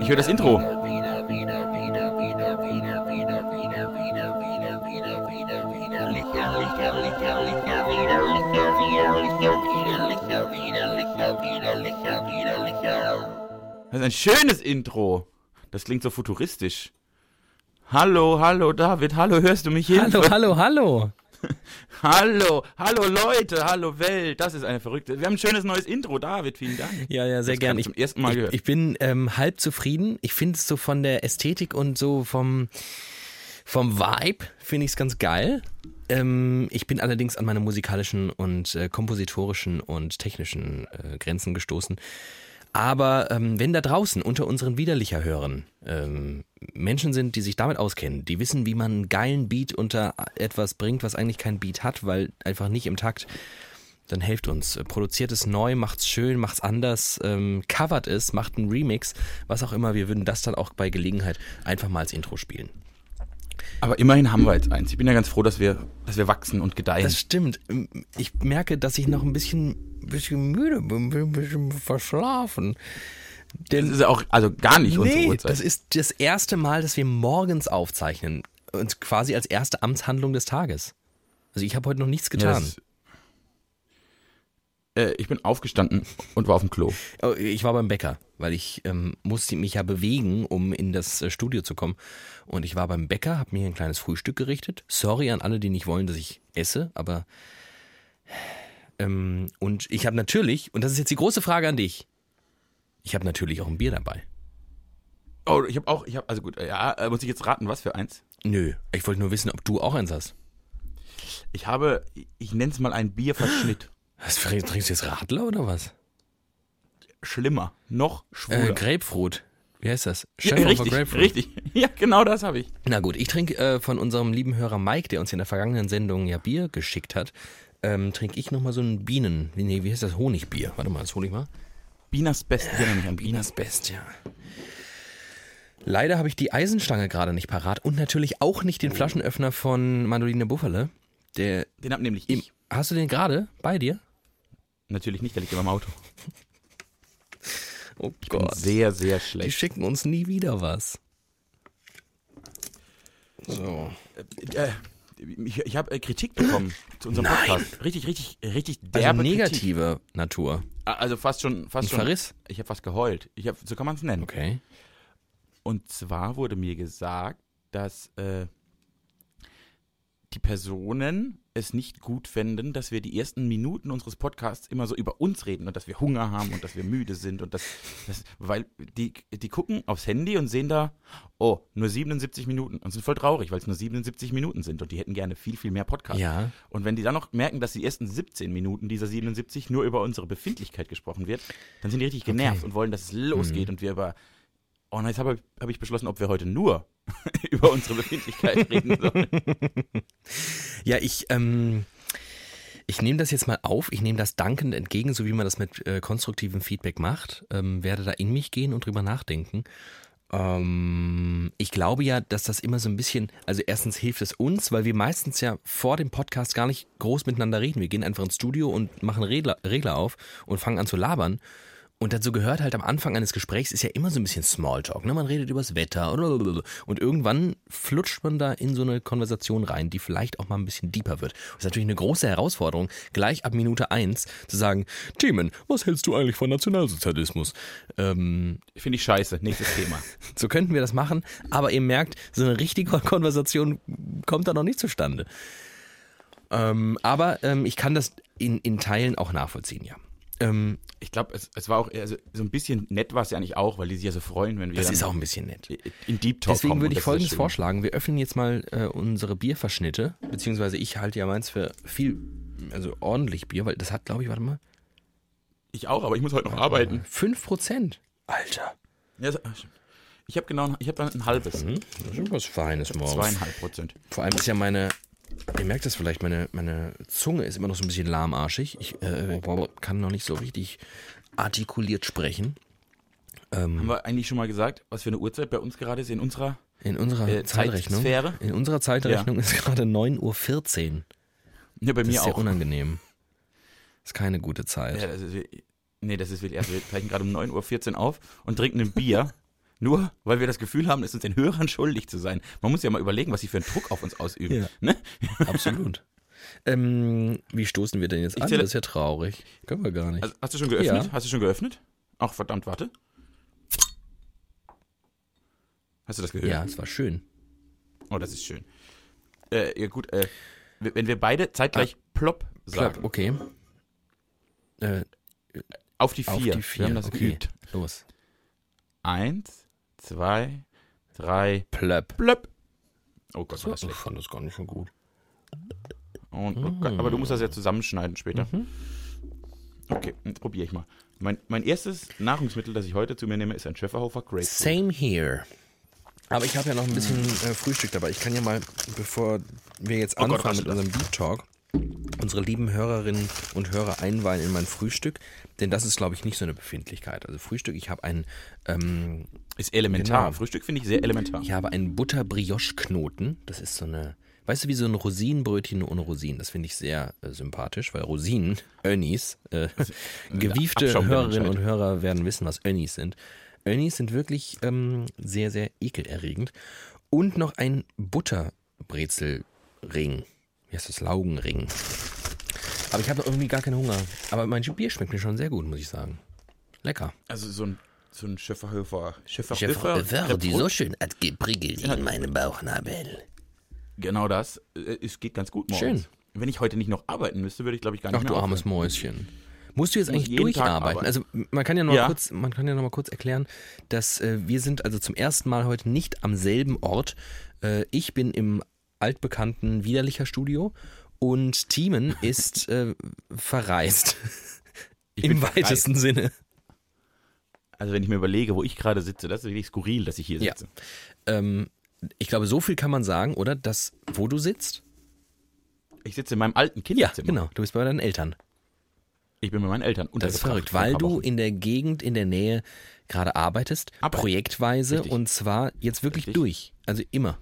Ich höre das Intro. Das ist ein schönes Intro. Das klingt so futuristisch. Hallo, hallo David, hallo, hörst du mich hin? Hallo, hallo, hallo. hallo, hallo Leute, hallo Welt. Das ist eine verrückte. Wir haben ein schönes neues Intro, David, vielen Dank. Ja, ja, sehr gerne. Ich, zum ersten Mal ich, gehört. ich bin ähm, halb zufrieden. Ich finde es so von der Ästhetik und so vom, vom Vibe finde ich es ganz geil. Ähm, ich bin allerdings an meine musikalischen und äh, kompositorischen und technischen äh, Grenzen gestoßen. Aber ähm, wenn da draußen unter unseren Widerlicher hören ähm, Menschen sind, die sich damit auskennen, die wissen, wie man einen geilen Beat unter etwas bringt, was eigentlich kein Beat hat, weil einfach nicht im Takt, dann helft uns. Produziert es neu, macht's schön, macht's anders, ähm, covert es, macht einen Remix, was auch immer. Wir würden das dann auch bei Gelegenheit einfach mal als Intro spielen. Aber immerhin haben wir jetzt eins. Ich bin ja ganz froh, dass wir, dass wir wachsen und gedeihen. Das stimmt. Ich merke, dass ich noch ein bisschen, bisschen müde bin, ein bisschen verschlafen. Denn, das ist auch also gar nicht nee, unsere Uhrzeit. Das ist das erste Mal, dass wir morgens aufzeichnen. Und quasi als erste Amtshandlung des Tages. Also ich habe heute noch nichts getan. Ja, äh, ich bin aufgestanden und war auf dem Klo. Oh, ich war beim Bäcker, weil ich ähm, musste mich ja bewegen, um in das äh, Studio zu kommen. Und ich war beim Bäcker, habe mir ein kleines Frühstück gerichtet. Sorry an alle, die nicht wollen, dass ich esse, aber ähm, und ich habe natürlich, und das ist jetzt die große Frage an dich, ich habe natürlich auch ein Bier dabei. Oh, ich habe auch, ich habe, also gut, ja, äh, muss ich jetzt raten, was für eins? Nö, ich wollte nur wissen, ob du auch eins hast. Ich habe, ich nenne es mal ein Bierverschnitt. Was, trinkst du jetzt Radler oder was? Schlimmer, noch schwuler. Äh, Grapefruit. Wie heißt das? Ja, richtig, richtig. Ja, genau das habe ich. Na gut, ich trinke äh, von unserem lieben Hörer Mike, der uns in der vergangenen Sendung ja Bier geschickt hat, ähm, trinke ich nochmal so ein Bienen, nee, wie heißt das? Honigbier. Warte mal, das hole ich mal. Bieners Best, hier nämlich an Bieners Best, ja. Leider habe ich die Eisenstange gerade nicht parat und natürlich auch nicht den Flaschenöffner von Mandoline Buffale. Der den hab nämlich ich. Hast du den gerade bei dir? Natürlich nicht, der liegt immer im Auto. Oh ich Gott. Sehr, sehr schlecht. Die schicken uns nie wieder was. So. Äh, ich, ich habe äh, Kritik bekommen zu unserem Nein. Podcast. Richtig, richtig, richtig Also derbe negative Kritik. Natur. Also fast schon, fast Ein schon. Verriss? Ich habe fast geheult. Ich hab, so kann man es nennen. Okay. Und zwar wurde mir gesagt, dass äh, die Personen es nicht gut fänden, dass wir die ersten Minuten unseres Podcasts immer so über uns reden und dass wir Hunger haben und dass wir müde sind und das, das weil die, die gucken aufs Handy und sehen da, oh, nur 77 Minuten und sind voll traurig, weil es nur 77 Minuten sind und die hätten gerne viel, viel mehr Podcasts. Ja. Und wenn die dann noch merken, dass die ersten 17 Minuten dieser 77 nur über unsere Befindlichkeit gesprochen wird, dann sind die richtig genervt Okay. und wollen, dass es losgeht Mhm. und wir über Oh, und jetzt habe hab ich beschlossen, ob wir heute nur über unsere Befindlichkeit reden sollen. Ja, ich, ähm, ich nehme das jetzt mal auf. Ich nehme das dankend entgegen, so wie man das mit äh, konstruktivem Feedback macht. Ähm, werde da in mich gehen und drüber nachdenken. Ähm, ich glaube ja, dass das immer so ein bisschen, also erstens hilft es uns, weil wir meistens ja vor dem Podcast gar nicht groß miteinander reden. Wir gehen einfach ins Studio und machen Regler, Regler auf und fangen an zu labern. Und dazu gehört halt am Anfang eines Gesprächs ist ja immer so ein bisschen Smalltalk. Ne? Man redet übers Wetter oder und irgendwann flutscht man da in so eine Konversation rein, die vielleicht auch mal ein bisschen deeper wird. Das ist natürlich eine große Herausforderung, gleich ab Minute eins zu sagen, Themen, was hältst du eigentlich von Nationalsozialismus? Ähm, Finde ich scheiße. Nächstes Thema. so könnten wir das machen, aber ihr merkt, so eine richtige Konversation kommt da noch nicht zustande. Ähm, aber ähm, ich kann das in, in Teilen auch nachvollziehen, ja. Ähm, Ich glaube, es, es war auch, also so ein bisschen nett war es ja eigentlich auch, weil die sich ja so freuen, wenn wir das ist auch ein bisschen nett. in Deep Talk Deswegen kommen. würde ich Folgendes vorschlagen. Wir öffnen jetzt mal äh, unsere Bierverschnitte, beziehungsweise ich halte ja meins für viel, also ordentlich Bier, weil das hat, glaube ich, warte mal, Ich auch, aber ich muss heute noch arbeiten. 5%. Alter. Ja, so- ich habe genau, ich habe dann ein halbes. Hm, das ist was Feines morgens. Zweieinhalb Prozent. Vor allem ist ja meine, ihr merkt das vielleicht, meine, meine Zunge ist immer noch so ein bisschen lahmarschig. Ich äh, kann noch nicht so richtig artikuliert sprechen. Haben wir eigentlich schon mal gesagt, was für eine Uhrzeit bei uns gerade ist in unserer In unserer äh, Zeitrechnung. Zeitsphäre? In unserer Zeitrechnung ist gerade 9.14 Uhr. Ja, bei Das mir ist sehr auch. unangenehm. ist keine gute Zeit. Ja, das ist, Nee, das ist wirklich, also wir zeichnen gerade um 9.14 Uhr auf und trinken ein Bier. Nur, weil wir das Gefühl haben, es uns den Hörern schuldig zu sein. Man muss ja mal überlegen, was sie für einen Druck auf uns ausüben. Ja. Ne? Absolut. ähm, wie stoßen wir denn jetzt Ich an? zähle- Das ist ja traurig. Können wir gar nicht. Also, hast du schon geöffnet? Ja. Hast du schon geöffnet? Ach, verdammt, warte. Hast du das gehört? ja, es war schön. Oh, das ist schön. Äh, ja, gut, äh, wenn wir beide zeitgleich plopp sagen. Klapp, okay. Äh, Auf die auf vier. die vier. Wir haben das okay. geübt. Los. Eins, zwei, drei, Plöpp. plöpp. Oh Gott, war das Ich schlecht. fand das gar nicht so gut. Und, oh Gott, aber du musst das ja zusammenschneiden später. Mhm. Okay, jetzt probiere ich mal. Mein, mein erstes Nahrungsmittel, das ich heute zu mir nehme, ist ein Schäferhofer Grapefruit. Same here. Aber ich habe ja noch ein bisschen äh, Frühstück dabei. Ich kann ja mal, bevor wir jetzt Oh Gott, anfangen mit raschelt das. unserem Deep Talk, unsere lieben Hörerinnen und Hörer einweihen in mein Frühstück. Denn das ist, glaube ich, nicht so eine Befindlichkeit. Also Frühstück, ich habe einen, ähm, Ist elementar. Genau. Frühstück finde ich sehr elementar. ich habe einen Butter-Brioche-Knoten. Das ist so eine, weißt du, wie so ein Rosinenbrötchen ohne Rosinen. Das finde ich sehr äh, sympathisch, weil Rosinen, Önnies, äh, gewiefte Abschaum der Hörerinnen und. Hörer werden wissen, was Önnies sind. Önnies sind wirklich ähm, sehr, sehr ekelerregend. Und noch ein Butterbrezelring. Wie heißt das? Laugenring. Aber ich habe irgendwie gar keinen Hunger. Aber mein Bier schmeckt mir schon sehr gut, muss ich sagen. Lecker. Also so ein, so ein Schäferhofer. Chef Schäferhofer. die so schön hat geprickelt in meinem Bauchnabel. Genau das. Äh, Es geht ganz gut morgens. Schön. Wenn ich heute nicht noch arbeiten müsste, würde ich glaube ich gar nicht Ach mehr du armes aufhören. Mäuschen. Musst du jetzt eigentlich durcharbeiten? arbeiten. Also man kann ja noch Ja. mal kurz, man kann ja noch mal kurz erklären, dass äh, wir sind also zum ersten Mal heute nicht am selben Ort. Äh, ich bin im altbekannten Widerlicher Studio und Thiemen ist äh, verreist. Ich Im bin verreist. weitesten Sinne. Also wenn ich mir überlege, wo ich gerade sitze, das ist wirklich skurril, dass ich hier Ja. sitze. Ähm, ich glaube, so viel kann man sagen, oder? Dass, wo du sitzt? Ich sitze in meinem alten Ja, Kinderzimmer. genau. Du bist bei deinen Eltern. Ich bin mit meinen Eltern Das ist verrückt, weil du in der Gegend, in der Nähe gerade arbeitest, Arbeit. projektweise Richtig. und zwar jetzt wirklich Richtig. durch. Also immer.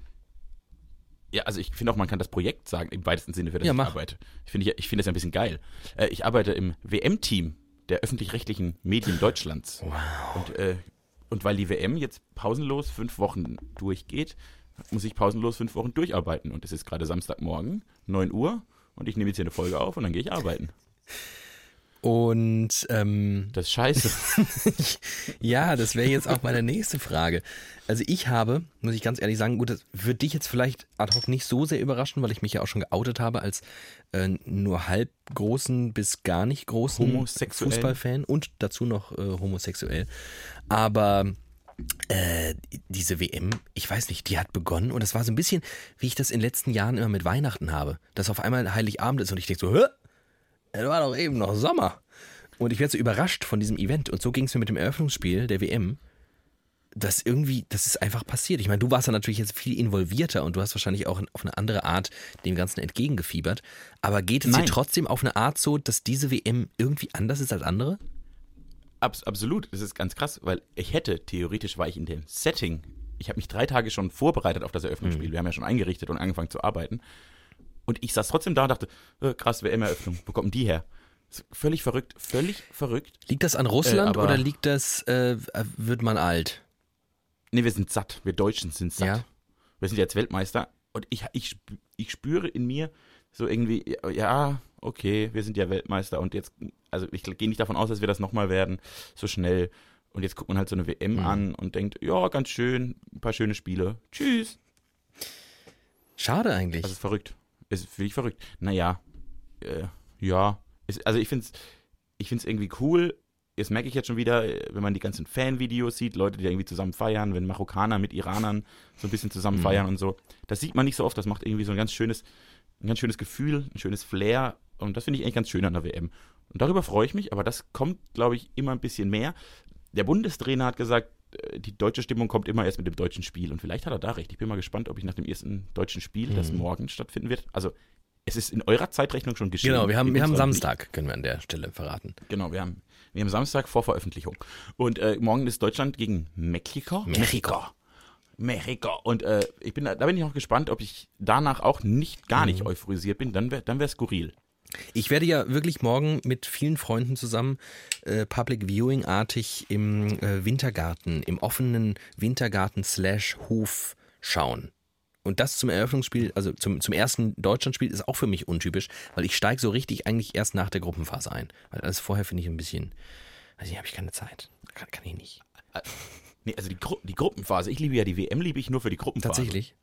Ja, also ich finde auch, man kann das Projekt sagen, im weitesten Sinne, für das Ja, ich mach. arbeite. Ich finde ich finde das ein bisschen geil. Äh, ich arbeite im WM-Team der öffentlich-rechtlichen Medien Deutschlands. Wow. Und, äh, und weil die WM jetzt pausenlos fünf Wochen durchgeht, muss ich pausenlos fünf Wochen durcharbeiten. Und es ist gerade Samstagmorgen, 9 Uhr, und ich nehme jetzt hier eine Folge auf und dann gehe ich arbeiten. Und ähm, Das ist scheiße. ja, das wäre jetzt auch meine nächste Frage. Also ich habe, muss ich ganz ehrlich sagen, gut, das wird dich jetzt vielleicht ad hoc nicht so sehr überraschen, weil ich mich ja auch schon geoutet habe als äh, nur halb großen bis gar nicht großen. Fußballfan und dazu noch äh, homosexuell. Aber äh, diese WM, ich weiß nicht, die hat begonnen und es war so ein bisschen, wie ich das in den letzten Jahren immer mit Weihnachten habe, dass auf einmal Heiligabend ist und ich denke so, hä? Es war doch eben noch Sommer. Und ich werde so überrascht von diesem Event. Und so ging es mir mit dem Eröffnungsspiel der WM. Das irgendwie, das ist einfach passiert. Ich meine, du warst da natürlich jetzt viel involvierter und du hast wahrscheinlich auch auf eine andere Art dem Ganzen entgegengefiebert. Aber geht es dir Nein. trotzdem auf eine Art so, dass diese WM irgendwie anders ist als andere? Abs absolut, das ist ganz krass, weil ich hätte, theoretisch war ich in dem Setting, ich habe mich drei Tage schon vorbereitet auf das Eröffnungsspiel, wir haben ja schon eingerichtet und angefangen zu arbeiten. Und ich saß trotzdem da und dachte, äh, krass, WM-Eröffnung, wo kommt denn die her? Völlig verrückt, völlig verrückt. Liegt das an Russland aber- oder liegt das, äh, wird man alt? Nee, wir sind satt, wir Deutschen sind satt. Ja. Wir sind jetzt Weltmeister und ich, ich, ich spüre in mir so irgendwie, ja, okay, wir sind ja Weltmeister und jetzt, also ich gehe nicht davon aus, dass wir das nochmal werden, so schnell. Und jetzt guckt man halt so eine WM Mhm. an und denkt, ja, ganz schön, ein paar schöne Spiele. Tschüss. Schade eigentlich. Das ist verrückt. Es ist wirklich verrückt. Naja, äh, ja. Es, also ich finde es ich find's irgendwie cool. Das merke ich jetzt schon wieder, wenn man die ganzen Fanvideos sieht, Leute, die irgendwie zusammen feiern, wenn Marokkaner mit Iranern so ein bisschen zusammen Mhm. feiern und so. Das sieht man nicht so oft. Das macht irgendwie so ein ganz schönes, ein ganz schönes Gefühl, ein schönes Flair. Und das finde ich eigentlich ganz schön an der WM. Und darüber freue ich mich, aber das kommt, glaube ich, immer ein bisschen mehr. Der Bundestrainer hat gesagt, die deutsche Stimmung kommt immer erst mit dem deutschen Spiel. Und vielleicht hat er da recht. Ich bin mal gespannt, ob ich nach dem ersten deutschen Spiel, das Mhm. morgen stattfinden wird, also es ist in eurer Zeitrechnung schon geschehen. genau, wir haben, wir haben Samstag, können wir an der Stelle verraten. nicht. Genau, wir haben, wir haben Samstag vor Veröffentlichung. Und äh, morgen ist Deutschland gegen Mexiko. Mexiko. Mexiko. Und äh, ich bin, da bin ich auch gespannt, ob ich danach auch nicht, gar nicht Mhm. euphorisiert bin. Dann wäre dann wär skurril. Ich werde ja wirklich morgen mit vielen Freunden zusammen äh, Public Viewing-artig im äh, Wintergarten, im offenen Wintergarten slash Hof schauen. Und das zum Eröffnungsspiel, also zum, zum ersten Deutschlandspiel, ist auch für mich untypisch, weil ich steige so richtig eigentlich erst nach der Gruppenphase ein. Weil alles vorher finde ich ein bisschen, also hier habe ich keine Zeit. Kann, kann ich nicht. Nee, also die, Gru die Gruppenphase. Ich liebe ja die WM, liebe ich nur für die Gruppenphase. Tatsächlich.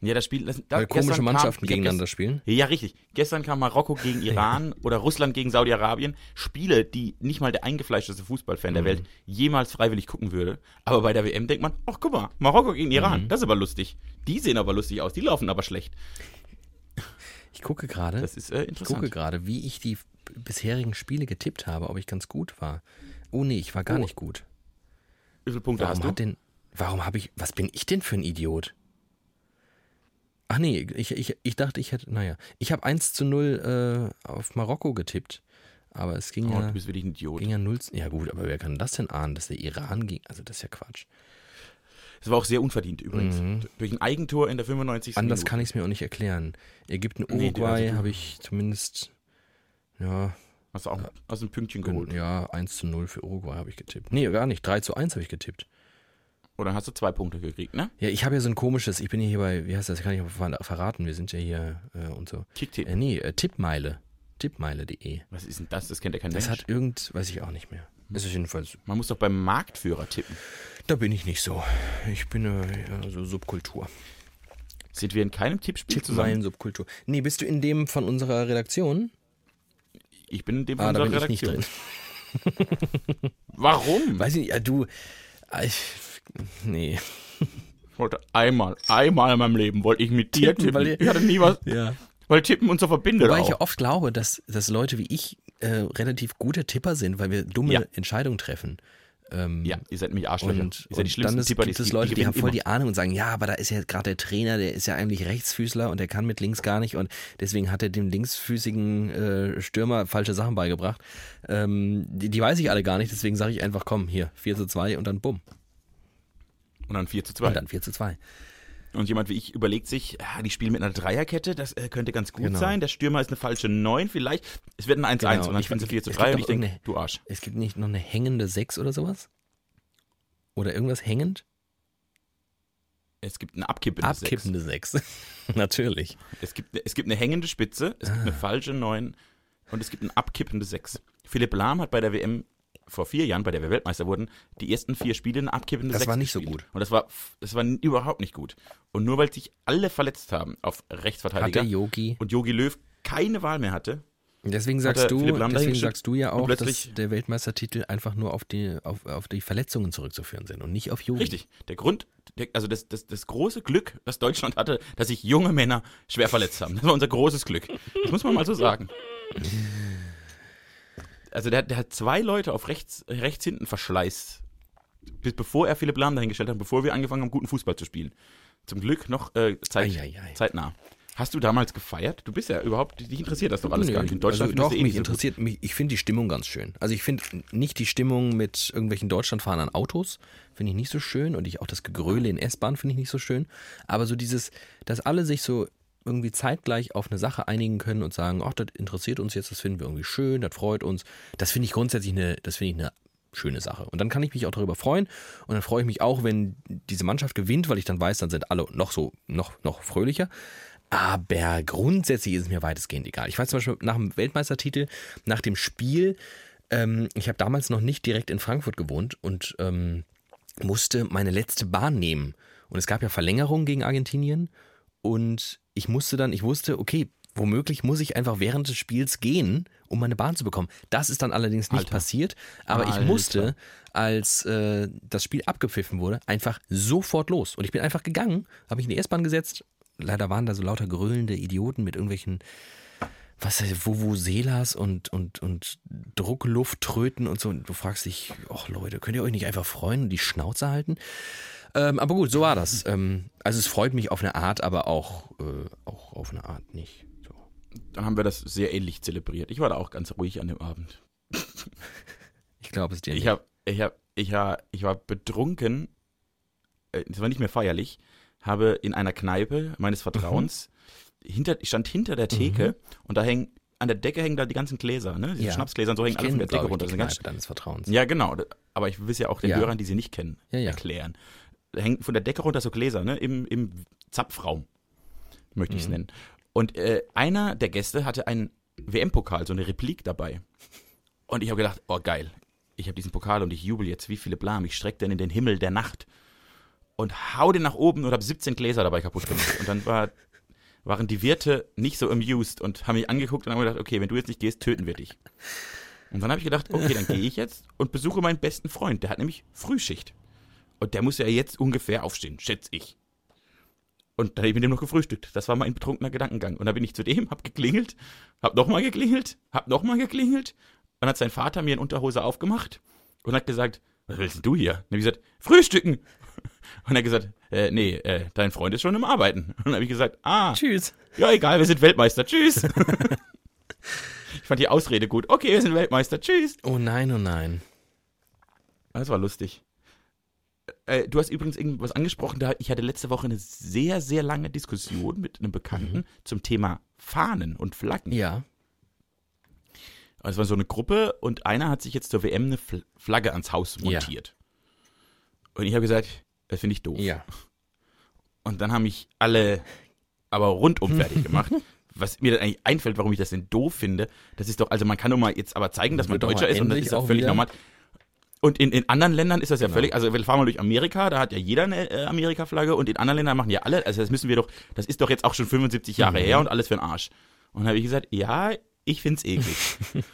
Ja, das Spiel. Das, da, Weil komische Mannschaften kam, gegeneinander spielen. Ja, richtig. Gestern kam Marokko gegen Iran oder Russland gegen Saudi-Arabien. Spiele, die nicht mal der eingefleischteste Fußballfan der Mhm. Welt jemals freiwillig gucken würde. Aber bei der WM denkt man, ach guck mal, Marokko gegen Iran, Mhm. das ist aber lustig. Die sehen aber lustig aus, die laufen aber schlecht. Ich gucke gerade. Das ist äh, Ich interessant. gucke gerade, wie ich die bisherigen Spiele getippt habe, ob ich ganz gut war. Oh nee, ich war gar Oh. nicht gut. Wie viele Punkte Warum hast du? hat denn, warum habe ich, was bin ich denn für ein Idiot? Ach nee, ich, ich, ich dachte, ich hätte, naja, ich habe 1 zu 0 äh, auf Marokko getippt. Aber es ging, Oh, ja, du bist wirklich ein Idiot. ging ja 0, ja gut, aber wer kann das denn ahnen, dass der Iran ging? Also das ist ja Quatsch. Das war auch sehr unverdient übrigens. Mhm. Durch ein Eigentor in der 95. Anders Minute. kann ich es mir auch nicht erklären. Ägypten, Nee, Uruguay also du- habe ich zumindest, ja, Hast du auch aus dem Pünktchen geholt. ja, 1 zu 0 für Uruguay habe ich getippt. Nee, gar nicht, 3 zu 1 habe ich getippt. Oder hast du zwei Punkte gekriegt, ne? Ja, ich habe ja so ein komisches, ich bin ja hier bei, wie heißt das, kann ich verraten, wir sind ja hier äh, und so. Kicktipp. Äh, nee, äh, Tippmeile. Tippmeile.de. Was ist denn das? Das kennt ja kein Das Mensch. hat irgend, weiß ich auch nicht mehr. Das ist jedenfalls, Man muss doch beim Marktführer tippen. da bin ich nicht so. Ich bin äh, ja, so Subkultur. Sind wir in keinem Tippspiel zusammen? Tippmeilen Subkultur. Nee, bist du in dem von unserer Redaktion? Ich bin in dem Ah, von da unserer bin ich nicht Redaktion. drin. Warum? Weiß ich nicht, ja, du, äh, ich, nee. Ich wollte einmal, einmal in meinem Leben wollte ich mit dir Tippen, tippen. weil ich hatte nie was, Ja. weil Tippen uns so verbindet Wobei auch. ich ja oft glaube, dass, dass Leute wie ich äh, relativ gute Tipper sind, weil wir dumme Ja. Entscheidungen treffen. Ähm, ja, ihr seid nämlich Arschlöcher. Und, ihr seid die schlimmsten dann ist, Tipper, gibt die es Leute, die, haben gewinnen voll immer. die Ahnung und sagen, ja, aber da ist ja gerade der Trainer, der ist ja eigentlich Rechtsfüßler und der kann mit links gar nicht und deswegen hat er dem linksfüßigen äh, Stürmer falsche Sachen beigebracht. Ähm, die, die weiß ich alle gar nicht, deswegen sage ich einfach, komm, hier, 4 zu 2 und dann bumm. Und dann 4 zu 2. Und dann 4 zu 2. Und jemand wie ich überlegt sich, ja, die spielen mit einer Dreierkette, das äh, könnte ganz gut Genau. sein. Der Stürmer ist eine falsche 9 vielleicht. Es wird ein 1-1 Genau. und dann Ich- spielen sie 4 zu es 3 gibt und ich denke, du Arsch. Es gibt nicht noch eine hängende 6 oder sowas? Oder irgendwas hängend? Es gibt eine abkippende 6. Abkippende 6. Natürlich. Es gibt, es gibt eine hängende Spitze, es gibt eine Ah. falsche 9 und es gibt eine abkippende 6. Philipp Lahm hat bei der WM vor vier Jahren, bei der wir Weltmeister wurden, die ersten vier Spiele eine abkippende Das 6 war nicht so gut. Und das war, das war überhaupt nicht gut. Und nur weil sich alle verletzt haben auf Rechtsverteidiger Yogi. und Jogi Löw keine Wahl mehr hatte, Deswegen sagst du, deswegen sagst du ja auch, dass der Weltmeistertitel einfach nur auf die, auf, auf die Verletzungen zurückzuführen sind und nicht auf Yogi. Richtig. Der Grund, der, also das, das, das große Glück, das Deutschland hatte, dass sich junge Männer schwer verletzt haben. Das war unser großes Glück. Das muss man mal so sagen. Also der, der hat zwei Leute auf rechts, rechts hinten verschleißt. Bis bevor er Philipp Lahm dahingestellt hat, bevor wir angefangen haben, guten Fußball zu spielen. Zum Glück noch äh, zeit, zeitnah. Hast du damals gefeiert? Du bist ja überhaupt, dich interessiert das doch alles Nö, gar nicht. In Deutschland also doch, eh mich so gut. interessiert mich, ich finde die Stimmung ganz schön. Also ich finde nicht die Stimmung mit irgendwelchen Deutschland fahrenden Autos, finde ich nicht so schön und ich auch das Gegröle in S-Bahn finde ich nicht so schön, aber so dieses, dass alle sich so irgendwie zeitgleich auf eine Sache einigen können und sagen, ach, das interessiert uns jetzt, das finden wir irgendwie schön, das freut uns. Das finde ich grundsätzlich eine, das finde ich eine schöne Sache. Und dann kann ich mich auch darüber freuen und dann freue ich mich auch, wenn diese Mannschaft gewinnt, weil ich dann weiß, dann sind alle noch so, noch, noch fröhlicher. Aber grundsätzlich ist es mir weitestgehend egal. Ich weiß zum Beispiel nach dem Weltmeistertitel, nach dem Spiel, ähm, ich habe damals noch nicht direkt in Frankfurt gewohnt und ähm, musste meine letzte Bahn nehmen. Und es gab ja Verlängerungen gegen Argentinien und ich musste dann, ich wusste, okay, womöglich muss ich einfach während des Spiels gehen, um meine Bahn zu bekommen. Das ist dann allerdings nicht Alter. passiert, aber ich Alter. musste, als äh, das Spiel abgepfiffen wurde, einfach sofort los. Und ich bin einfach gegangen, habe mich in die S-Bahn gesetzt. Leider waren da so lauter gröhlende Idioten mit irgendwelchen was heißt, Vuvuzelas und, und, und Drucklufttröten und so. Und du fragst dich, ach Leute, könnt ihr euch nicht einfach freuen und die Schnauze halten? Ähm, aber gut, so war das. Ähm, also es freut mich auf eine Art, aber auch, äh, auch auf eine Art nicht. So. Dann haben wir das sehr ähnlich zelebriert. Ich war da auch ganz ruhig an dem Abend. Ich glaube es dir nicht. Ich habe, ich habe, ich war, ich war betrunken. äh, Es war nicht mehr feierlich. Habe in einer Kneipe meines Vertrauens hinter, ich stand hinter der Theke und da hängen an der Decke hängen da die ganzen Gläser, ne? Diese Ja. Schnapsgläser und so hängen Ich alle von der Decke runter. die Das Kneipe deines Vertrauens. ja, genau. Aber ich will es ja auch den Ja. Hörern, die sie nicht kennen, ja. erklären. Da hängen von der Decke runter so Gläser, ne? Im, im Zapfraum, möchte ich es Mhm. nennen. Und äh, einer der Gäste hatte einen WM-Pokal, so eine Replik dabei. Und ich habe gedacht, oh geil, ich habe diesen Pokal und ich jubel jetzt, wie viele Blam, ich strecke den in den Himmel der Nacht und hau den nach oben und habe 17 Gläser dabei kaputt gemacht. Und dann war, waren die Wirte nicht so amused und haben mich angeguckt und haben gedacht, okay, wenn du jetzt nicht gehst, töten wir dich. Und dann habe ich gedacht, okay, dann gehe ich jetzt und besuche meinen besten Freund. Der hat nämlich Frühschicht. Und der muss ja jetzt ungefähr aufstehen, schätze ich. Und dann habe ich mit dem noch gefrühstückt. Das war mein betrunkener Gedankengang. Und dann bin ich zu dem, hab geklingelt, hab nochmal geklingelt, hab nochmal geklingelt. Dann hat sein Vater mir in Unterhose aufgemacht und hat gesagt, was willst denn du hier? Und dann habe ich gesagt, Frühstücken. Und er hat gesagt, äh, nee, äh, dein Freund ist schon im Arbeiten. Und dann habe ich gesagt, ah, Tschüss. ja egal, wir sind Weltmeister, tschüss. ich fand die Ausrede gut. Okay, wir sind Weltmeister, tschüss. Oh nein, oh nein. Das war lustig. Äh, du hast übrigens irgendwas angesprochen, da ich hatte letzte Woche eine sehr, sehr lange Diskussion mit einem Bekannten zum Thema Fahnen und Flaggen. Ja. Also es war so eine Gruppe und einer hat sich jetzt zur WM eine Fl- Flagge ans Haus Ja. montiert. Und ich habe gesagt, das finde ich doof. Ja. Und dann haben mich alle aber rundum fertig gemacht. Was mir dann eigentlich einfällt, warum ich das denn doof finde, das ist doch, also man kann doch mal jetzt aber zeigen, dass man Deutscher ist und das ist auch völlig normal. Und in, in anderen Ländern ist das ja Genau. völlig, also wir fahren mal durch Amerika, da hat ja jeder eine äh, Amerika-Flagge und in anderen Ländern machen ja alle, also das müssen wir doch, das ist doch jetzt auch schon 75 Jahre Mhm. her und alles für den Arsch. Und dann habe ich gesagt, ja, ich find's eklig.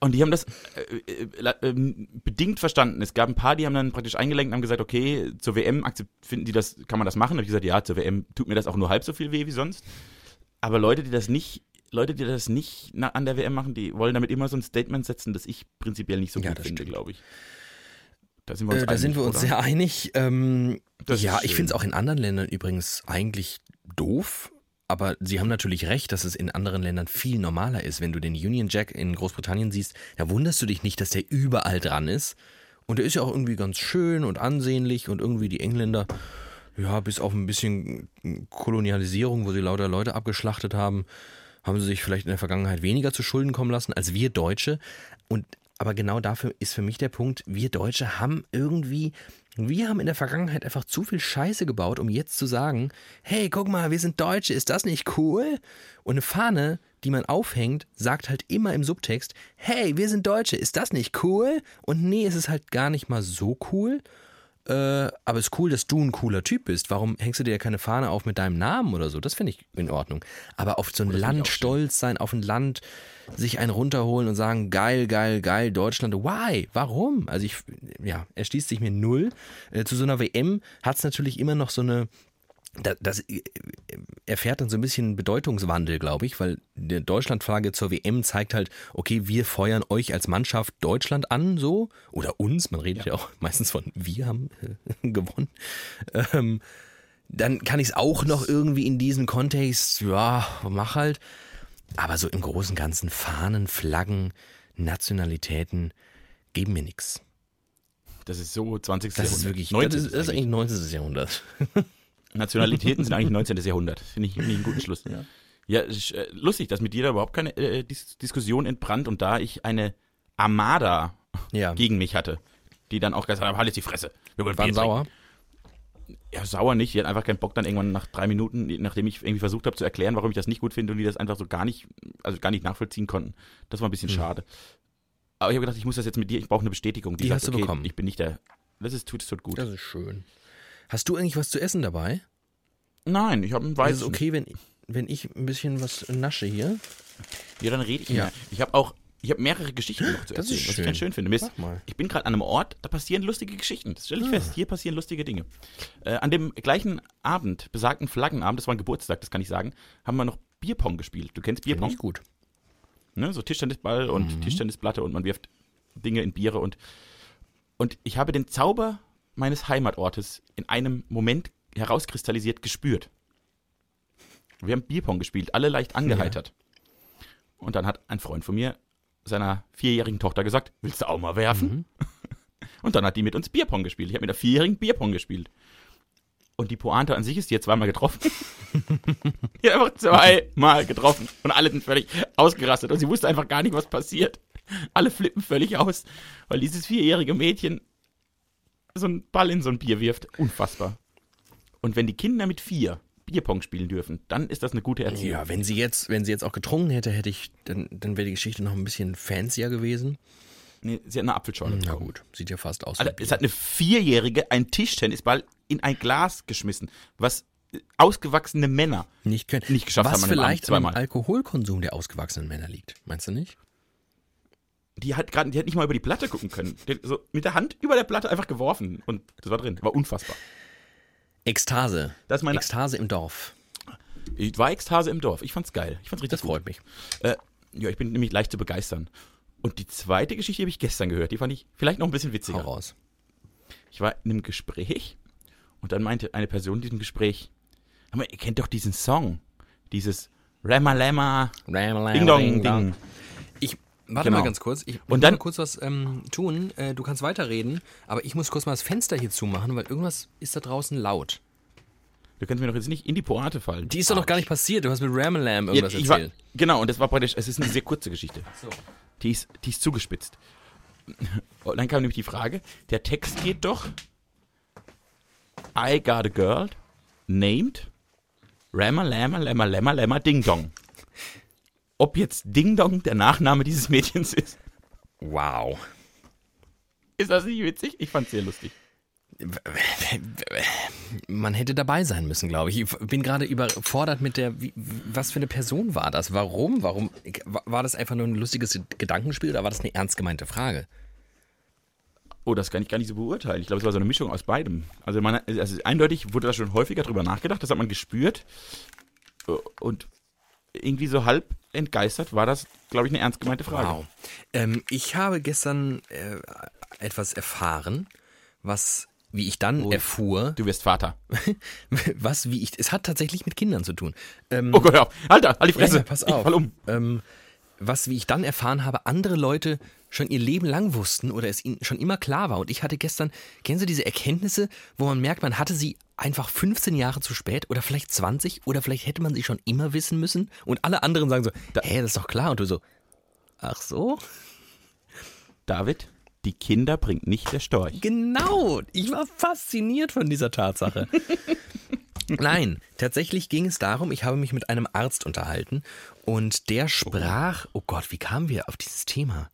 Und die haben das äh, äh, la- ähm, bedingt verstanden. Es gab ein paar, die haben dann praktisch eingelenkt und haben gesagt, okay, zur WM finden die das, kann man das machen? Da habe ich gesagt, ja, zur WM tut mir das auch nur halb so viel weh wie sonst. Aber Leute, die das nicht, Leute, die das nicht an der WM machen, die wollen damit immer so ein Statement setzen, das ich prinzipiell nicht so Ja, gut finde, glaube ich. Da sind wir uns Äh, da sind wir uns sehr einig. Ähm, ja, ich finde es auch in anderen Ländern übrigens eigentlich doof. Aber Sie haben natürlich recht, dass es in anderen Ländern viel normaler ist. Wenn du den Union Jack in Großbritannien siehst, da wunderst du dich nicht, dass der überall dran ist. Und der ist ja auch irgendwie ganz schön und ansehnlich und irgendwie die Engländer, ja, bis auf ein bisschen Kolonialisierung, wo sie lauter Leute abgeschlachtet haben, haben sie sich vielleicht in der Vergangenheit weniger zu Schulden kommen lassen als wir Deutsche. Und aber genau dafür ist für mich der Punkt, wir Deutsche haben irgendwie, wir haben in der Vergangenheit einfach zu viel Scheiße gebaut, um jetzt zu sagen, hey, guck mal, wir sind Deutsche, ist das nicht cool? Und eine Fahne, die man aufhängt, sagt halt immer im Subtext, hey, wir sind Deutsche, ist das nicht cool? Und nee, es ist halt gar nicht mal so cool. Äh, aber es ist cool, dass du ein cooler Typ bist. Warum hängst du dir keine Fahne auf mit deinem Namen oder so? Das finde ich in Ordnung. Aber auf so ein ich Land stolz sein, auf ein Land sich einen runterholen und sagen, geil, geil, geil, Deutschland. Why? Warum? Also ich, ja, er schließt sich mir null. Äh, zu so einer WM hat es natürlich immer noch so eine, da- das äh, erfährt dann so ein bisschen Bedeutungswandel, glaube ich, weil die Deutschlandflagge zur WM zeigt halt, okay, wir feuern euch als Mannschaft Deutschland an, so, oder uns, man redet ja, auch meistens von wir haben äh, gewonnen. Ähm, dann kann ich es auch noch irgendwie in diesem Kontext, ja, mach halt. Aber so im Großen und Ganzen Fahnen, Flaggen, Nationalitäten geben mir nichts. Das ist so 20. Das Jahrhundert. ist wirklich, 19. das ist, das ist eigentlich 19. Jahrhundert. Nationalitäten sind eigentlich 19. Jahrhundert. Finde ich, finde ich einen guten Schluss. Ja, ja ist, äh, lustig, dass mit dir da überhaupt keine äh, Dis Diskussion entbrannt und da ich eine Armada Ja, gegen mich hatte, die dann auch gesagt haben, halt jetzt die Fresse. Wir wollen waren sauer. Ja, sauer nicht. Die hatten einfach keinen Bock dann irgendwann nach drei Minuten, nachdem ich irgendwie versucht habe zu erklären, warum ich das nicht gut finde und die das einfach so gar nicht, also gar nicht nachvollziehen konnten. Das war ein bisschen Hm. schade. Aber ich habe gedacht, ich muss das jetzt mit dir, ich brauche eine Bestätigung. Die hast du okay, bekommen. Ich bin nicht der, das ist, tut, tut gut. Das ist schön. Hast du eigentlich was zu essen dabei? Nein, ich habe einen Ist Weißen. es okay, wenn, wenn ich ein bisschen was nasche hier? Ja, dann rede ich Ja. mehr. Ich habe auch, ich habe mehrere Geschichten noch zu Das ist erzählen, was schön. ich ganz schön finde. Ist- mal. Ich bin gerade an einem Ort, da passieren lustige Geschichten. Das stelle ich Ah. fest. Hier passieren lustige Dinge. Äh, an dem gleichen Abend, besagten Flaggenabend, das war ein Geburtstag, das kann ich sagen, haben wir noch Bierpong gespielt. Du kennst Bierpong? ich gut. Ne? So Tischtennisball und Mhm. Tischtennisplatte und man wirft Dinge in Biere und und ich habe den Zauber meines Heimatortes in einem Moment herauskristallisiert gespürt. Wir haben Bierpong gespielt, alle leicht angeheitert. Und dann hat ein Freund von mir seiner vierjährigen Tochter gesagt, willst du auch mal werfen? Mhm. Und dann hat die mit uns Bierpong gespielt. Ich habe mit der vierjährigen Bierpong gespielt. Und die Pointe an sich ist, die hat zweimal getroffen. Die hat einfach zweimal getroffen und alle sind völlig ausgerastet und sie wusste einfach gar nicht, was passiert. Alle flippen völlig aus, weil dieses vierjährige Mädchen so einen Ball in so ein Bier wirft. Unfassbar. Und wenn die Kinder mit vier Bierpong spielen dürfen, dann ist das eine gute Erziehung. Ja, wenn sie jetzt, wenn sie jetzt auch getrunken hätte, hätte ich, dann, dann wäre die Geschichte noch ein bisschen fancier gewesen. Nee, sie hat eine Apfelschorle. Na bekommen. gut, sieht ja fast aus. Wie es hat eine Vierjährige einen Tischtennisball in ein Glas geschmissen, was ausgewachsene Männer nicht, können. nicht geschafft Was haben einem vielleicht am. Alkoholkonsum der ausgewachsenen Männer liegt. Meinst du nicht? Die hat gerade, die hat nicht mal über die Platte gucken können. Die hat so mit der Hand über der Platte einfach geworfen und das war drin. War unfassbar. Ekstase. Das ist meine- Ekstase im Dorf. Ich war Ekstase im Dorf. Ich fand's geil. Ich fand's richtig Das freut mich. Äh, ja, ich bin nämlich leicht zu begeistern. Und die zweite Geschichte habe ich gestern gehört. Die fand ich vielleicht noch ein bisschen Hau witziger. raus. Ich war in einem Gespräch und dann meinte eine Person in diesem Gespräch, "Hör mal, ihr kennt doch diesen Song. Dieses Rama Lama Ding Dong Ding. Ich warte Genau. mal ganz kurz. Ich Und muss dann- mal kurz was ähm, tun. Äh, du kannst weiterreden, aber ich muss kurz mal das Fenster hier zumachen, weil irgendwas ist da draußen laut. Du kannst mir doch jetzt nicht in die Poate fallen. Die ist doch noch gar nicht passiert. Du hast mit Ramalam Ja, irgendwas ich war, erzählt. genau, und das war praktisch, es ist eine sehr kurze Geschichte. So. Die ist, die ist zugespitzt. Und dann kam nämlich die Frage, der Text geht doch I got a girl named Rama Lama Lama Lama Lama Ding Dong. Ob jetzt Ding Dong der Nachname dieses Mädchens ist, Wow. ist das nicht witzig? Ich fand's sehr lustig. Man hätte dabei sein müssen, glaube ich. Ich bin gerade überfordert mit der, wie, was für eine Person war das? Warum? Warum? War das einfach nur ein lustiges Gedankenspiel oder war das eine ernst gemeinte Frage? Oh, das kann ich gar nicht so beurteilen. Ich glaube, es war so eine Mischung aus beidem. Also, man, also eindeutig wurde da schon häufiger drüber nachgedacht, das hat man gespürt. Und irgendwie so halb entgeistert war das, glaube ich, eine ernst gemeinte Frage. Wow. Ähm, ich habe gestern äh, etwas erfahren, was, wie ich dann Oh. erfuhr, Du wirst Vater. was, wie ich, es hat tatsächlich mit Kindern zu tun. Ähm, Oh Gott, hör auf. Alter, halt die Fresse. Ja, pass auf. Ich fall um. Ähm, was, wie ich dann erfahren habe, andere Leute schon ihr Leben lang wussten oder es ihnen schon immer klar war. Und ich hatte gestern, kennen Sie diese Erkenntnisse, wo man merkt, man hatte sie einfach 15 Jahre zu spät oder vielleicht 20 oder vielleicht hätte man sie schon immer wissen müssen und alle anderen sagen so, hä, das ist doch klar. Und du so, ach so? David, die Kinder bringt nicht der Storch. Genau, ich war fasziniert von dieser Tatsache. Nein, tatsächlich ging es darum, ich habe mich mit einem Arzt unterhalten und der sprach, oh Gott, wie kamen wir auf dieses Thema?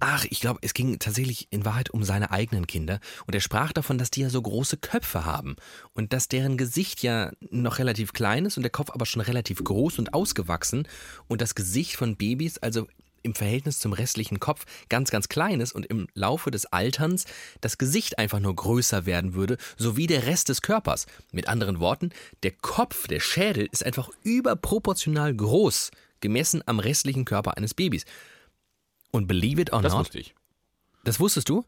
Ach, ich glaube, es ging tatsächlich in Wahrheit um seine eigenen Kinder. Und er sprach davon, dass die ja so große Köpfe haben und dass deren Gesicht ja noch relativ klein ist und der Kopf aber schon relativ groß und ausgewachsen und das Gesicht von Babys also im Verhältnis zum restlichen Kopf ganz, ganz klein ist und im Laufe des Alterns das Gesicht einfach nur größer werden würde, sowie der Rest des Körpers. Mit anderen Worten, der Kopf, der Schädel ist einfach überproportional groß, gemessen am restlichen Körper eines Babys. Und believe it or Das not, wusste ich. das wusstest du?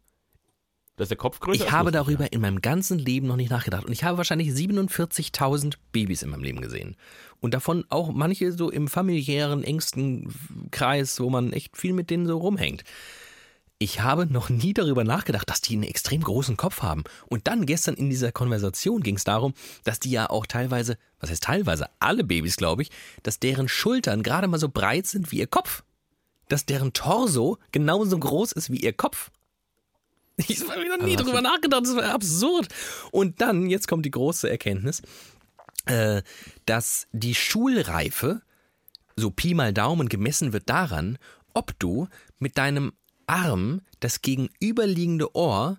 Dass der Kopf größer ist. Ich habe darüber in meinem ganzen Leben noch nicht nachgedacht. Und ich habe wahrscheinlich 47.000 Babys in meinem Leben gesehen. Und davon auch manche so im familiären, engsten Kreis, wo man echt viel mit denen so rumhängt. Ich habe noch nie darüber nachgedacht, dass die einen extrem großen Kopf haben. Und dann gestern in dieser Konversation ging es darum, dass die ja auch teilweise, was heißt teilweise, alle Babys, glaube ich, dass deren Schultern gerade mal so breit sind wie ihr Kopf. Dass deren Torso genauso groß ist wie ihr Kopf. Ich habe noch nie hast drüber nachgedacht, das war absurd. Und dann, jetzt kommt die große Erkenntnis, äh, dass die Schulreife, so Pi mal Daumen gemessen wird daran, ob du mit deinem Arm das gegenüberliegende Ohr,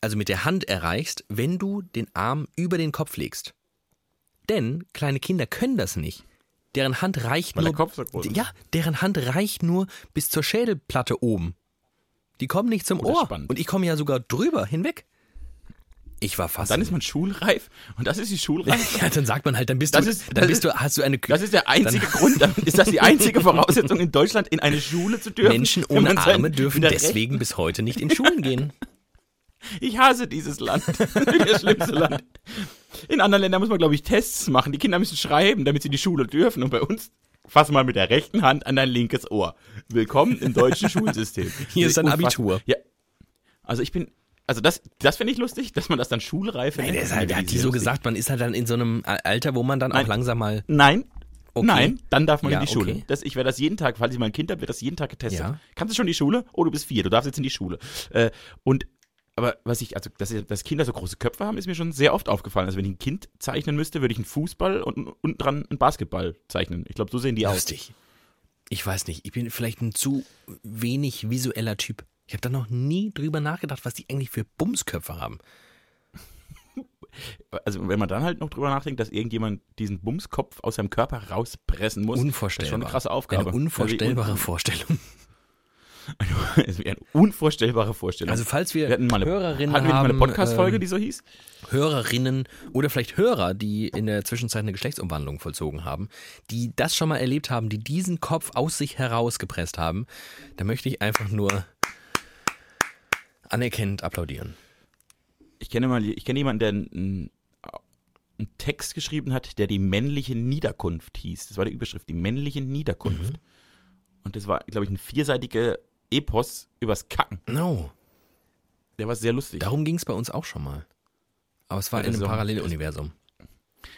also mit der Hand erreichst, wenn du den Arm über den Kopf legst. Denn kleine Kinder können das nicht. Deren Hand reicht Weil nur. der Kopf so groß ist. Ja, deren Hand reicht nur bis zur Schädelplatte oben. Die kommen nicht zum Oh, das ist Ohr. spannend. Und ich komme ja sogar drüber hinweg. Ich war fast. Dann ist man schulreif und das ist die Schulreife. ja, dann sagt man halt, dann bist Das du, ist- dann das bist ist- du, hast du eine Das ist der einzige Grund, dann ist das die einzige Voraussetzung in Deutschland, in eine Schule zu dürfen. Menschen ohne Arme dürfen wieder recht- deswegen bis heute nicht in Schulen gehen. Ich hasse dieses Land. das schlimmste Land. In anderen Ländern muss man, glaube ich, Tests machen. Die Kinder müssen schreiben, damit sie in die Schule dürfen. Und bei uns, fass mal mit der rechten Hand an dein linkes Ohr. Willkommen im deutschen Schulsystem. Hier ist dein. Abitur. Ja. Also ich bin also das, das finde ich lustig, dass man das dann Schulreife Nein, nennt. halt, hat die so lustig. gesagt, man ist halt dann in so einem Alter, wo man dann auch Nein. langsam mal. Nein, Okay. nein, dann darf man Ja, in die Schule. okay. Das, ich werde das jeden Tag, falls ich mal ein Kind habe, wird das jeden Tag getestet. Ja. Kannst du schon in die Schule? Oh, du bist vier, du darfst jetzt in die Schule. Äh, und aber was ich, also dass, dass Kinder so große Köpfe haben, ist mir schon sehr oft aufgefallen. Also wenn ich ein Kind zeichnen müsste, würde ich einen Fußball und unten dran einen Basketball zeichnen. Ich glaube, so sehen die aus. Lustig. Ich weiß nicht, ich bin vielleicht ein zu wenig visueller Typ. Ich habe da noch nie drüber nachgedacht, was die eigentlich für Bumsköpfe haben. Also wenn man dann halt noch drüber nachdenkt, dass irgendjemand diesen Bumskopf aus seinem Körper rauspressen muss, Unvorstellbar. das ist schon eine krasse Aufgabe. Eine unvorstellbare Also, Vorstellung. Es wäre eine unvorstellbare Vorstellung. Also falls wir, wir hatten mal eine, Hörerinnen hatten wir mal eine haben, Podcast-Folge, ähm, die so hieß? Hörerinnen oder vielleicht Hörer, die in der Zwischenzeit eine Geschlechtsumwandlung vollzogen haben, die das schon mal erlebt haben, die diesen Kopf aus sich herausgepresst haben, da möchte ich einfach nur anerkennend applaudieren. Ich kenne mal, ich kenne jemanden, der einen, einen Text geschrieben hat, der die männliche Niederkunft hieß. Das war die Überschrift, die männliche Niederkunft. Mhm. Und das war, glaube ich, ein vierseitiger Epos übers Kacken. No, Der war sehr lustig. darum ging es bei uns auch schon mal. Aber es war Ja, in einem auch- Paralleluniversum.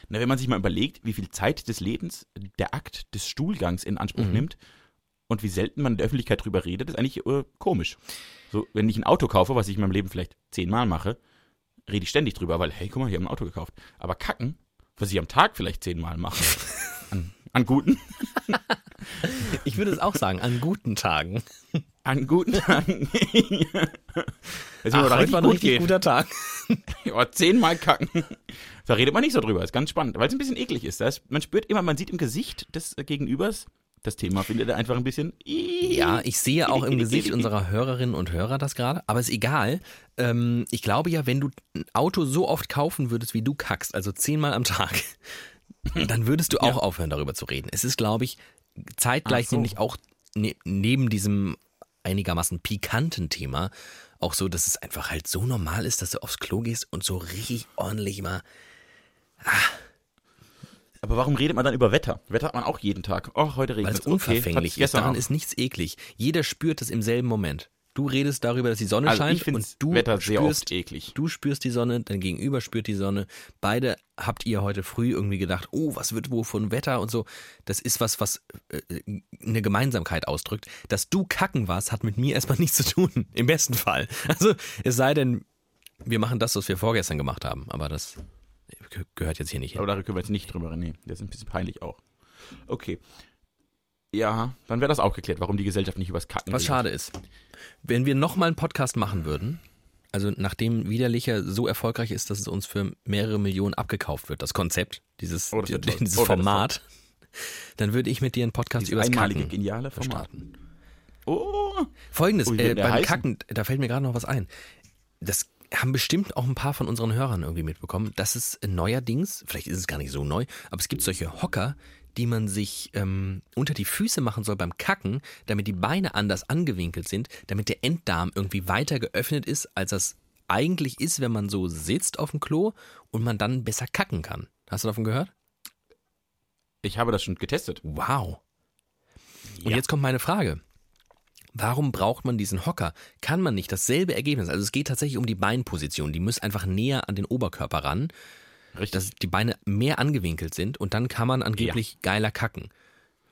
Na, wenn man sich mal überlegt, wie viel Zeit des Lebens der Akt des Stuhlgangs in Anspruch Mhm. nimmt und wie selten man in der Öffentlichkeit drüber redet, ist eigentlich äh, komisch. So, wenn ich ein Auto kaufe, was ich in meinem Leben vielleicht zehnmal mache, rede ich ständig drüber, weil, hey, guck mal, ich habe ein Auto gekauft. Aber kacken, was ich am Tag vielleicht zehnmal mache, an, an guten, Ich würde es auch sagen, an guten Tagen. An guten Tagen. Es Ach, heute war ein richtig geht. guter Tag. Ja, zehnmal kacken. Da redet man nicht so drüber. Ist ganz spannend, weil es ein bisschen eklig ist. Das, man spürt immer, man sieht im Gesicht des äh, Gegenübers, das Thema findet er einfach ein bisschen. Ja, ich sehe auch im Gesicht unserer Hörerinnen und Hörer das gerade, aber ist egal. Ähm, ich glaube ja, wenn du ein Auto so oft kaufen würdest, wie du kackst, also zehnmal am Tag, dann würdest du auch aufhören, darüber zu reden. Es ist, glaube ich, zeitgleich so. nämlich auch ne, neben diesem einigermaßen pikanten Thema auch so, dass es einfach halt so normal ist, dass du aufs Klo gehst und so richtig ordentlich mal. Aber warum redet man dann über Wetter? Wetter hat man auch jeden Tag. Oh, heute regnet Weil es. es unverfänglich ist. gestern Daran ist nichts eklig. Jeder spürt es im selben Moment. Du redest darüber, dass die Sonne Also scheint und du Wetter sehr spürst, du spürst die Sonne, dein Gegenüber spürt die Sonne. Beide habt ihr heute früh irgendwie gedacht, oh, was wird wohl von Wetter und so. Das ist was, was äh, eine Gemeinsamkeit ausdrückt. Dass du kacken warst, hat mit mir erstmal nichts zu tun. Im besten Fall. Also es sei denn, wir machen das, was wir vorgestern gemacht haben. Aber das ge- gehört jetzt hier nicht hin. Aber darüber können wir jetzt nicht drüber reden. Nee, das ist ein bisschen peinlich auch. Okay. Ja, dann wäre das auch geklärt, warum die Gesellschaft nicht übers Kacken Was redet. schade ist. Wenn wir nochmal einen Podcast machen würden, also nachdem Widerlicher so erfolgreich ist, dass es uns für mehrere Millionen abgekauft wird, das Konzept, dieses, Oh, das dieses Oh, das Format, dann würde ich mit dir einen Podcast übers einmalige, Kacken geniale Format. starten. Oh, Folgendes, Oh, äh, beim heißen? Kacken, da fällt mir gerade noch was ein. Das haben bestimmt auch ein paar von unseren Hörern irgendwie mitbekommen, dass es neuerdings, vielleicht ist es gar nicht so neu, aber es gibt solche Hocker, die man sich ähm, unter die Füße machen soll beim Kacken, damit die Beine anders angewinkelt sind, damit der Enddarm irgendwie weiter geöffnet ist, als das eigentlich ist, wenn man so sitzt auf dem Klo und man dann besser kacken kann. Hast du davon gehört? ich habe das schon getestet. Wow. Und Ja. jetzt kommt meine Frage. Warum braucht man diesen Hocker? Kann man nicht dasselbe Ergebnis? Also es geht tatsächlich um die Beinposition. Die muss einfach näher an den Oberkörper ran, Richtig. dass die Beine mehr angewinkelt sind und dann kann man angeblich geiler kacken.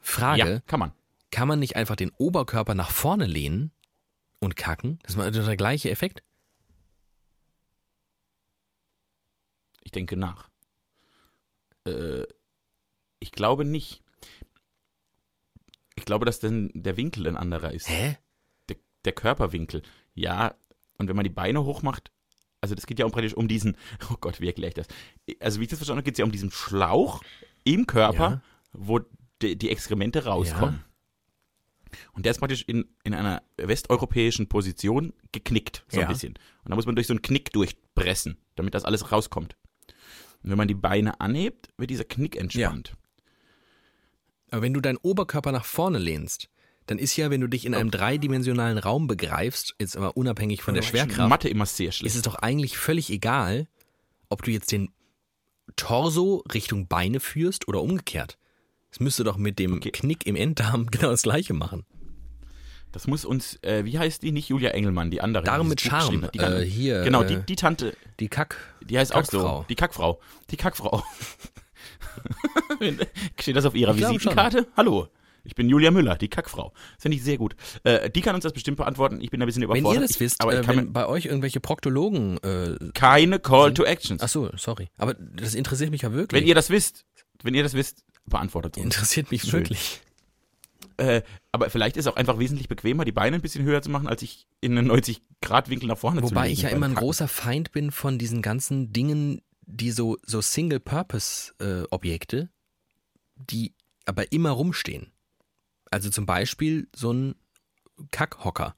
Frage, ja, kann man. kann man nicht einfach den Oberkörper nach vorne lehnen und kacken? Das ist der gleiche Effekt. Ich denke nach. Äh, ich glaube nicht. Ich glaube, dass denn der Winkel ein anderer ist. Hä? Der, der Körperwinkel. Ja, und wenn man die Beine hochmacht, also das geht ja um praktisch um diesen, oh Gott, wie erkläre ich das? Also wie ich das verstanden habe, geht es ja um diesen Schlauch im Körper, Ja. wo die, die Exkremente rauskommen. Und der ist praktisch in, in einer westeuropäischen Position geknickt, so Ja. ein bisschen. Und da muss man durch so einen Knick durchpressen, damit das alles rauskommt. Und wenn man die Beine anhebt, wird dieser Knick entspannt. Aber wenn du deinen Oberkörper nach vorne lehnst, dann ist ja, wenn du dich in einem dreidimensionalen Raum begreifst, jetzt aber unabhängig von der Schwerkraft, Mathe immer sehr ist schlecht. es doch eigentlich völlig egal, ob du jetzt den Torso Richtung Beine führst oder umgekehrt. Es müsste doch mit dem Okay. Knick im Enddarm genau das gleiche machen. Das muss uns, äh, wie heißt die? Nicht Julia Engelmann, die andere. Darum mit Charme. Die Äh, hier, genau, äh, die, die Tante, Die Kack. die heißt auch so. Kackfrau. Die Kackfrau. Die Kackfrau. Steht das auf ihrer Ich. Visitenkarte? Hallo. Ich bin Julia Müller, die Kackfrau. Das finde ich sehr gut. Äh, die kann uns das bestimmt beantworten. Ich bin ein bisschen Wenn überfordert. ihr das wisst, aber ich äh, kann wenn bei euch irgendwelche Proktologen. Äh, keine Call to Actions. ach so, sorry. Aber das interessiert mich ja wirklich. Wenn ihr das wisst, wenn ihr das wisst, beantwortet uns. interessiert mich Schön. wirklich. Äh, aber vielleicht ist es auch einfach wesentlich bequemer, die Beine ein bisschen höher zu machen, als sich in einen 90-Grad-Winkel nach vorne zu legen. Wobei ich ja immer ein großer Feind bin von diesen ganzen Dingen, die so, so Single-Purpose-Objekte, die aber immer rumstehen. Also zum Beispiel so ein Kackhocker,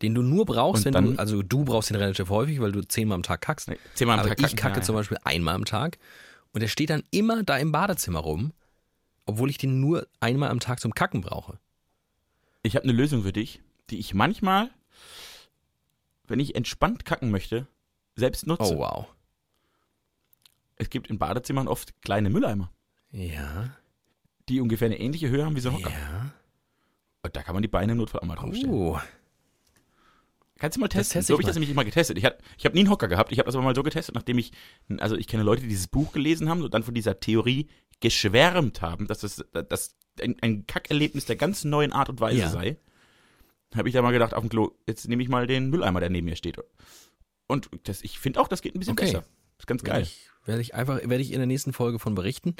den du nur brauchst, Und wenn du, also du brauchst den relativ häufig, weil du zehnmal am Tag kackst. Nee, zehnmal am aber Tag ich kacken, kacke ja, zum ja. Beispiel einmal am Tag und der steht dann immer da im Badezimmer rum, obwohl ich den nur einmal am Tag zum Kacken brauche. Ich habe eine Lösung für dich, die ich manchmal, wenn ich entspannt kacken möchte, selbst nutze. Oh wow. Es gibt in Badezimmern oft kleine Mülleimer, Ja, die ungefähr eine ähnliche Höhe haben wie so ein Hocker. ja. Da kann man die Beine im Notfall auch mal draufstellen. Uh, Kannst du mal testen? teste so ich habe ich das nämlich immer getestet. Ich, hab- ich habe nie einen Hocker gehabt. Ich habe das aber mal so getestet, nachdem ich, also ich kenne Leute, die dieses Buch gelesen haben und dann von dieser Theorie geschwärmt haben, dass das, das ein, ein Kackerlebnis der ganz neuen Art und Weise Ja. sei. Habe ich da mal gedacht, auf dem Klo, jetzt nehme ich mal den Mülleimer, der neben mir steht. Und das, ich finde auch, das geht ein bisschen Okay. besser. ist ganz Werde geil. ich, werde ich einfach, werde ich in der nächsten Folge von berichten.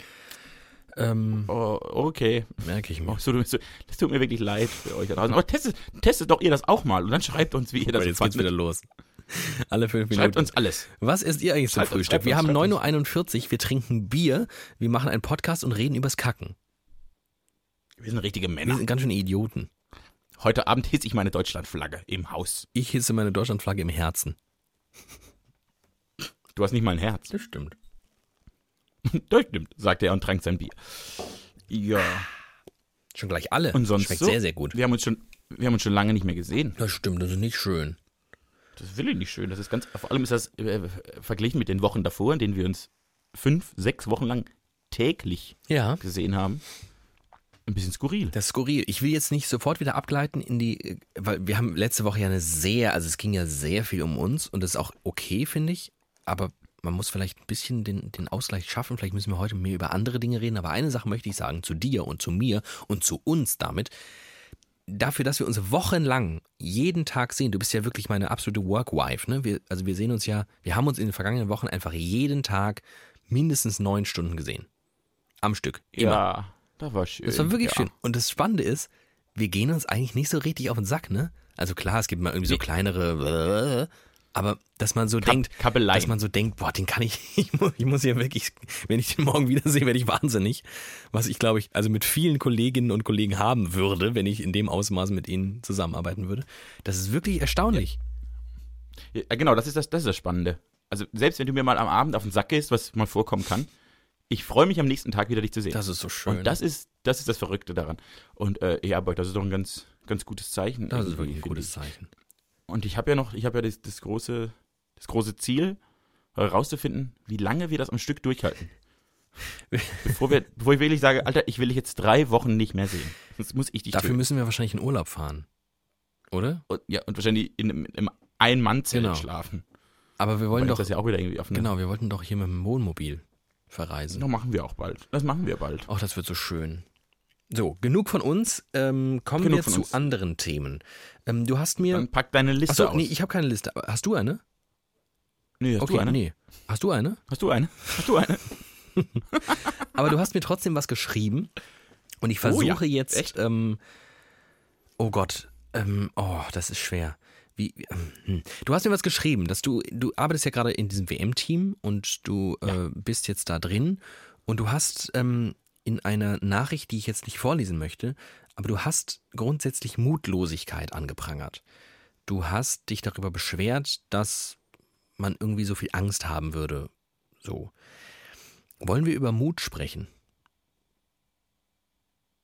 Ähm, Oh, okay. merke ich Oh, mir. so, so, das tut mir wirklich leid für euch da draußen. Aber testet, testet doch ihr das auch mal und dann schreibt uns, wie ihr das Weil jetzt geht's wieder fandet. los. Alle fünf Minuten. Schreibt uns alles. Was isst ihr eigentlich zum Schreibt uns, Frühstück? schreibt Wir uns, haben schreibt 9.41 Uhr, wir trinken Bier, wir machen einen Podcast und reden übers Kacken. Wir sind richtige Wir Männer. sind ganz schön Idioten. Heute Abend hisse ich meine Deutschlandflagge im Haus. Ich hisse meine Deutschlandflagge im Herzen. Du hast nicht mal ein Herz. Das stimmt. Das stimmt, sagte er und trank sein Bier. Ja. Schon gleich alle. Und sonst Schmeckt so? sehr, sehr gut. Wir haben uns schon, wir haben uns schon lange nicht mehr gesehen. Das stimmt, das ist nicht schön. Das will ich nicht schön. Das ist ganz, vor allem ist das äh, verglichen mit den Wochen davor, in denen wir uns fünf, sechs Wochen lang täglich Ja. gesehen haben. Ein bisschen skurril. Das ist skurril. Ich will jetzt nicht sofort wieder abgleiten in die, äh, weil wir haben letzte Woche ja eine sehr, also es ging ja sehr viel um uns und das ist auch okay, finde ich. Aber man muss vielleicht ein bisschen den, den Ausgleich schaffen. Vielleicht müssen wir heute mehr über andere Dinge reden. Aber eine Sache möchte ich sagen, zu dir und zu mir und zu uns damit. Dafür, dass wir uns wochenlang jeden Tag sehen, du bist ja wirklich meine absolute Workwife, ne? Wir, also wir sehen uns ja, wir haben uns in den vergangenen Wochen einfach jeden Tag mindestens neun Stunden gesehen. Am Stück. Immer. Ja, das war schön. Das war wirklich ja. schön. Und das Spannende ist, wir gehen uns eigentlich nicht so richtig auf den Sack, ne? Also klar, es gibt mal irgendwie so kleinere, aber dass man so Kap denkt, Kabeleien. dass man so denkt, boah, den kann ich, ich muss, ich muss ja wirklich, wenn ich den morgen wiedersehe, werde ich wahnsinnig. Was ich glaube ich, also mit vielen Kolleginnen und Kollegen haben würde, wenn ich in dem Ausmaß mit ihnen zusammenarbeiten würde. Das ist wirklich erstaunlich. Ja, genau, das ist das, das ist das Spannende. Also selbst wenn du mir mal am Abend auf den Sack gehst, was mal vorkommen kann, ich freue mich am nächsten Tag wieder dich zu sehen. Das ist so schön. Und das ist, das ist das Verrückte daran. Und äh, ja, aber das ist doch ein ganz, ganz gutes Zeichen. das ist wirklich ein gutes ich. Und ich habe ja noch, ich habe ja das, das große, das große Ziel, herauszufinden, wie lange wir das am Stück durchhalten. bevor, wir, bevor ich wirklich sage, Alter, ich will dich jetzt drei Wochen nicht mehr sehen. Sonst muss ich dich Dafür töten. müssen wir wahrscheinlich in Urlaub fahren. Oder? Und, ja, und wahrscheinlich in einem, einem Ein-Mann-Zelt Genau. schlafen. Aber wir wollen doch, das ja auch wieder irgendwie auf eine, genau, wir wollten doch hier mit dem Wohnmobil verreisen. Das machen wir auch bald. Das machen wir bald. Ach, das wird so schön. So, genug von uns. Ähm, kommen Genug wir zu uns. anderen Themen. Ähm, du hast mir. Dann pack deine Liste Achso, aus. nee, ich habe keine Liste. Hast du eine? nee, hast okay, du eine? nee. Hast du eine? Hast du eine? Hast du eine? Aber du hast mir trotzdem was geschrieben. Und ich Oh ja, versuche jetzt. Ähm, oh Gott. Ähm, oh, das ist schwer. Wie, ähm, hm. Du hast mir was geschrieben, dass du, du arbeitest ja gerade in diesem WM-Team und du äh, bist jetzt da drin und du hast ähm, in einer Nachricht, die ich jetzt nicht vorlesen möchte, aber du hast grundsätzlich Mutlosigkeit angeprangert. Du hast dich darüber beschwert, dass man irgendwie so viel Angst haben würde. So. Wollen wir über Mut sprechen?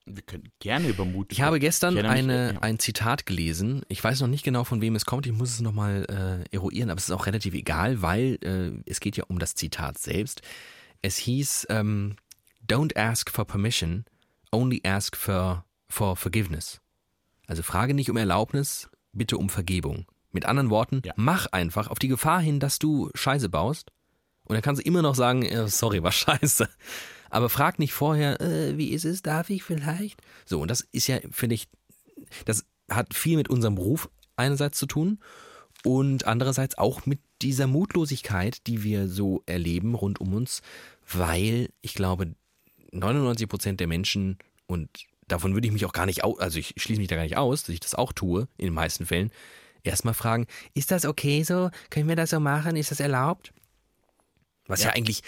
Wir können gerne über Mut Ich habe gestern eine, ja. ein Zitat gelesen. Ich weiß noch nicht genau, von wem es kommt. Ich muss es nochmal äh, eruieren, aber es ist auch relativ egal, weil äh, es geht ja um das Zitat selbst. Es hieß, ähm, Don't ask for permission, only ask for, for forgiveness. Also frage nicht um Erlaubnis, bitte um Vergebung. Mit anderen Worten, Ja. mach einfach auf die Gefahr hin, dass du Scheiße baust. Und dann kannst du immer noch sagen, äh, sorry, war scheiße. Aber frag nicht vorher, äh, wie ist es, darf ich vielleicht? So, und das ist ja, finde ich, das hat viel mit unserem Beruf einerseits zu tun und andererseits auch mit dieser Mutlosigkeit, die wir so erleben rund um uns, weil ich glaube, 99 Prozent der Menschen und davon würde ich mich auch gar nicht aus, also ich schließe mich da gar nicht aus, dass ich das auch tue, in den meisten Fällen, erstmal fragen, ist das okay so? Können wir das so machen? Ist das erlaubt? Was ja, Ja. eigentlich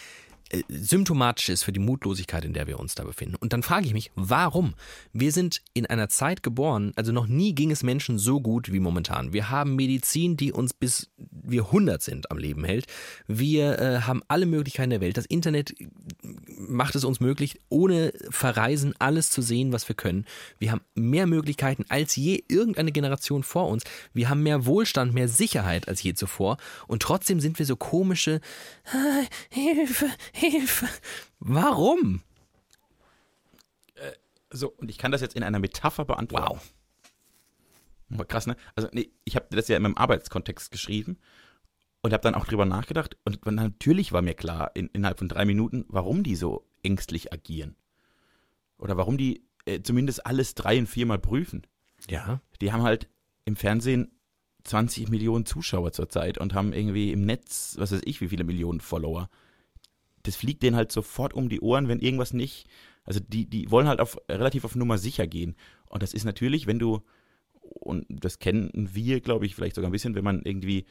symptomatisch ist für die Mutlosigkeit, in der wir uns da befinden. Und dann frage ich mich, warum? Wir sind in einer Zeit geboren, also noch nie ging es Menschen so gut wie momentan. Wir haben Medizin, die uns bis wir 100 sind am Leben hält. Wir äh, haben alle Möglichkeiten der Welt. Das Internet macht es uns möglich, ohne Verreisen alles zu sehen, was wir können. Wir haben mehr Möglichkeiten als je irgendeine Generation vor uns. Wir haben mehr Wohlstand, mehr Sicherheit als je zuvor. Und trotzdem sind wir so komische "Ah, Hilfe, Hilfe. Warum? So, und ich kann das jetzt in einer Metapher beantworten. Wow. Wow. Krass, ne? Also, nee, ich habe das ja in meinem Arbeitskontext geschrieben und habe dann auch drüber nachgedacht. Und natürlich war mir klar, in, innerhalb von drei Minuten, warum die so ängstlich agieren. Oder warum die äh, zumindest alles drei- und viermal prüfen. Ja. Die haben halt im Fernsehen 20 Millionen Zuschauer zurzeit und haben irgendwie im Netz, was weiß ich, wie viele Millionen Follower. Das fliegt denen halt sofort um die Ohren, wenn irgendwas nicht. Also die, die wollen halt auf relativ auf Nummer sicher gehen. Und das ist natürlich, wenn du, und das kennen wir, glaube ich, vielleicht sogar ein bisschen, wenn man irgendwie,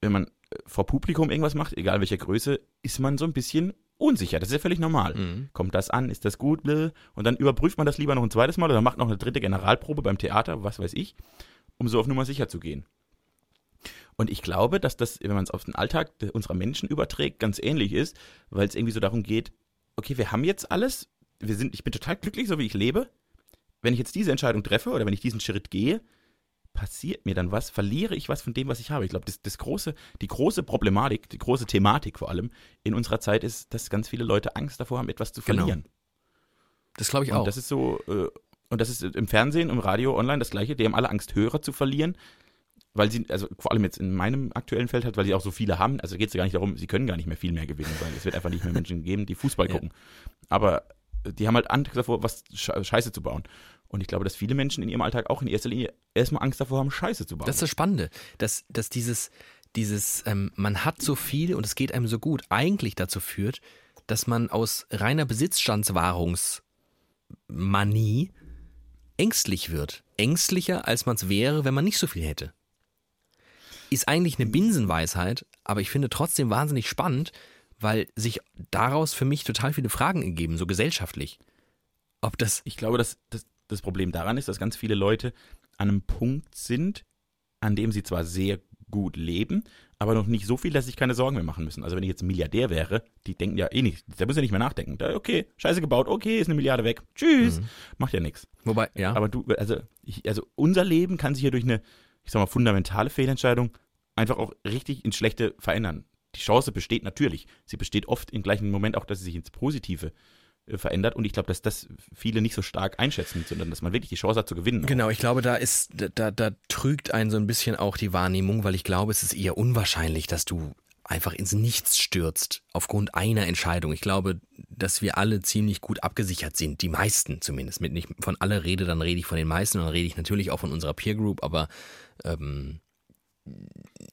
wenn man äh, vor Publikum irgendwas macht, egal welcher Größe, ist man so ein bisschen unsicher. Das ist ja völlig normal. Mhm. Kommt das an? Ist das gut? Bläh. Und dann überprüft man das lieber noch ein zweites Mal oder macht noch eine dritte Generalprobe beim Theater, was weiß ich, um so auf Nummer sicher zu gehen. Und ich glaube, dass das, wenn man es auf den Alltag unserer Menschen überträgt, ganz ähnlich ist, weil es irgendwie so darum geht, okay, wir haben jetzt alles, wir sind, ich bin total glücklich, so wie ich lebe. Wenn ich jetzt diese Entscheidung treffe oder wenn ich diesen Schritt gehe, passiert mir dann was, verliere ich was von dem, was ich habe. Ich glaube, das, das große, die große Problematik, die große Thematik vor allem in unserer Zeit ist, dass ganz viele Leute Angst davor haben, etwas zu Genau. verlieren. Das glaube ich Und auch. das ist so, äh, und das ist im Fernsehen, im Radio, online das Gleiche. Die haben alle Angst, Hörer zu verlieren, weil sie, also vor allem jetzt in meinem aktuellen Feld halt, weil sie auch so viele haben. Also geht es gar nicht darum, sie können gar nicht mehr viel mehr gewinnen, weil es wird einfach nicht mehr Menschen geben, die Fußball Ja. gucken. Aber äh, die haben halt Angst davor, was Sche- Scheiße zu bauen. Und ich glaube, dass viele Menschen in ihrem Alltag auch in erster Linie erstmal Angst davor haben, Scheiße zu bauen. Das ist das Spannende, dass, dass dieses, dieses ähm, man hat so viel und es geht einem so gut, eigentlich dazu führt, dass man aus reiner Besitzstandswahrungsmanie ängstlich wird. Ängstlicher, als man es wäre, wenn man nicht so viel hätte. Ist eigentlich eine Binsenweisheit, aber ich finde trotzdem wahnsinnig spannend, weil sich daraus für mich total viele Fragen ergeben, so gesellschaftlich. Ob das ich glaube, dass, dass das Problem daran ist, dass ganz viele Leute an einem Punkt sind, an dem sie zwar sehr gut leben, aber noch nicht so viel, dass sie sich keine Sorgen mehr machen müssen. Also wenn ich jetzt Milliardär wäre, die denken ja eh nicht, da müssen ja nicht mehr nachdenken. Da, okay, scheiße gebaut, okay, ist eine Milliarde weg. Tschüss. Macht ja nichts. Wobei, ja. Aber du, also, ich, also unser Leben kann sich ja durch eine, ich sag mal, fundamentale Fehlentscheidung einfach auch richtig ins Schlechte verändern. Die Chance besteht natürlich. Sie besteht oft im gleichen Moment auch, dass sie sich ins Positive äh, verändert. Und ich glaube, dass das viele nicht so stark einschätzen, sondern dass man wirklich die Chance hat zu gewinnen. Genau, ich glaube, da ist, da, da trügt einen so ein bisschen auch die Wahrnehmung, weil ich glaube, es ist eher unwahrscheinlich, dass du einfach ins Nichts stürzt aufgrund einer Entscheidung. Ich glaube, dass wir alle ziemlich gut abgesichert sind, die meisten zumindest. Mit nicht von aller Rede, dann rede ich von den meisten und dann rede ich natürlich auch von unserer Peer Group, aber ähm,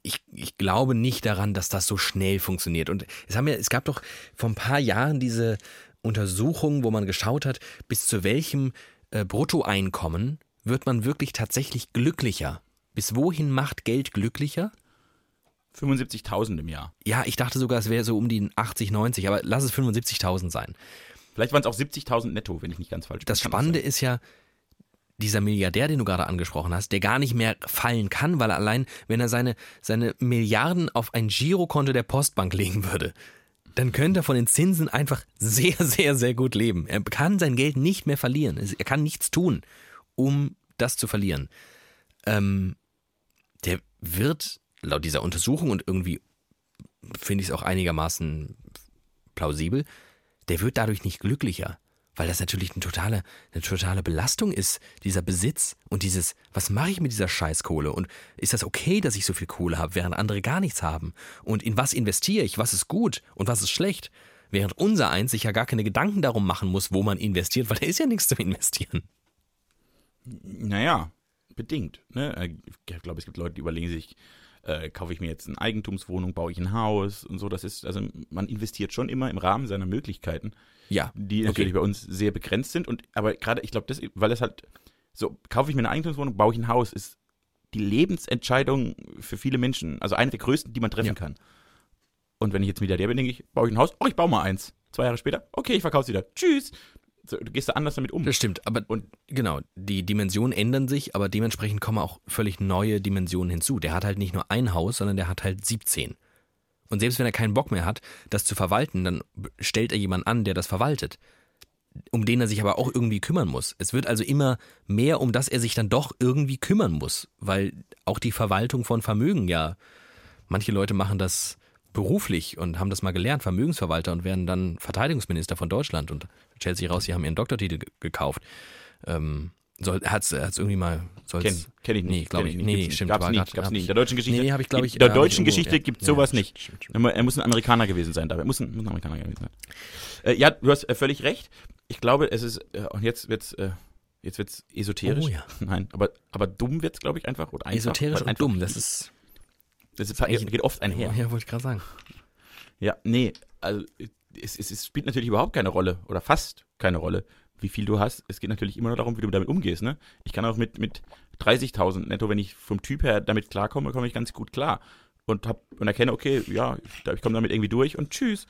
ich, ich glaube nicht daran, dass das so schnell funktioniert. Und es haben ja, es gab doch vor ein paar Jahren diese Untersuchung, wo man geschaut hat, bis zu welchem äh, Bruttoeinkommen wird man wirklich tatsächlich glücklicher. Bis wohin macht Geld glücklicher? 75.000 im Jahr. Ja, ich dachte sogar, es wäre so um die 80, 90, aber lass es 75.000 sein. Vielleicht waren es auch 70.000 netto, wenn ich nicht ganz falsch bin. Das Spannende ist ja, dieser Milliardär, den du gerade angesprochen hast, der gar nicht mehr fallen kann, weil er allein, wenn er seine, seine Milliarden auf ein Girokonto der Postbank legen würde, dann könnte er von den Zinsen einfach sehr, sehr, sehr gut leben. Er kann sein Geld nicht mehr verlieren. Er kann nichts tun, um das zu verlieren. Ähm, der wird laut dieser Untersuchung und irgendwie finde ich es auch einigermaßen plausibel, der wird dadurch nicht glücklicher. Weil das natürlich eine totale, eine totale Belastung ist, dieser Besitz und dieses, was mache ich mit dieser Scheißkohle und ist das okay, dass ich so viel Kohle habe, während andere gar nichts haben? Und in was investiere ich? Was ist gut und was ist schlecht? Während unser eins sich ja gar keine Gedanken darum machen muss, wo man investiert, weil da ist ja nichts zum Investieren. Naja, bedingt. Ne? Ich glaube, es gibt Leute, die überlegen sich, äh, kaufe ich mir jetzt eine Eigentumswohnung, baue ich ein Haus und so. Das ist, also man investiert schon immer im Rahmen seiner Möglichkeiten. Ja. Die natürlich okay. bei uns sehr begrenzt sind. Und aber gerade, ich glaube, das, weil es halt so, kaufe ich mir eine Eigentumswohnung, baue ich ein Haus, ist die Lebensentscheidung für viele Menschen, also eine der größten, die man treffen ja. kann. Und wenn ich jetzt Milliardär bin, denke ich, baue ich ein Haus, oh, ich baue mal eins. Zwei Jahre später, okay, ich verkaufe es wieder. Tschüss. Du gehst da anders damit um. Das stimmt, aber und genau, die Dimensionen ändern sich, aber dementsprechend kommen auch völlig neue Dimensionen hinzu. Der hat halt nicht nur ein Haus, sondern der hat halt 17. Und selbst wenn er keinen Bock mehr hat, das zu verwalten, dann stellt er jemanden an, der das verwaltet, um den er sich aber auch irgendwie kümmern muss. Es wird also immer mehr, um das er sich dann doch irgendwie kümmern muss, weil auch die Verwaltung von Vermögen ja, manche Leute machen das beruflich und haben das mal gelernt, Vermögensverwalter und werden dann Verteidigungsminister von Deutschland und stellt sich raus, sie haben ihren Doktortitel gekauft. Ähm, soll, hat's, hat's irgendwie mal. Kenn, kenn ich nicht. Nee, glaube ich. nicht. Nee, stimmt. Gab's nie. Gab's nie. In der deutschen Geschichte. Nee, habe ich, glaube ich. In der deutschen irgendwo, Geschichte ja. gibt es sowas ja, nicht. Stimmt, stimmt. Er muss ein Amerikaner gewesen sein dabei. Er muss ein, muss ein Amerikaner gewesen sein. Äh, ja, du hast äh, völlig recht. Ich glaube, es ist, äh, und jetzt wird's, äh, jetzt wird's esoterisch. Oh ja. Nein, aber, aber dumm wird's, glaube ich, einfach. Oder einfach esoterisch und dumm, das ist. Das ist, geht oft einher. Ja, wollte ich gerade sagen. Ja, nee, also es, es, es spielt natürlich überhaupt keine Rolle oder fast keine Rolle, wie viel du hast. Es geht natürlich immer nur darum, wie du damit umgehst. Ne? Ich kann auch mit, mit 30.000 netto, wenn ich vom Typ her damit klarkomme, komme ich ganz gut klar. Und, hab, und erkenne, okay, ja, ich, ich komme damit irgendwie durch und tschüss.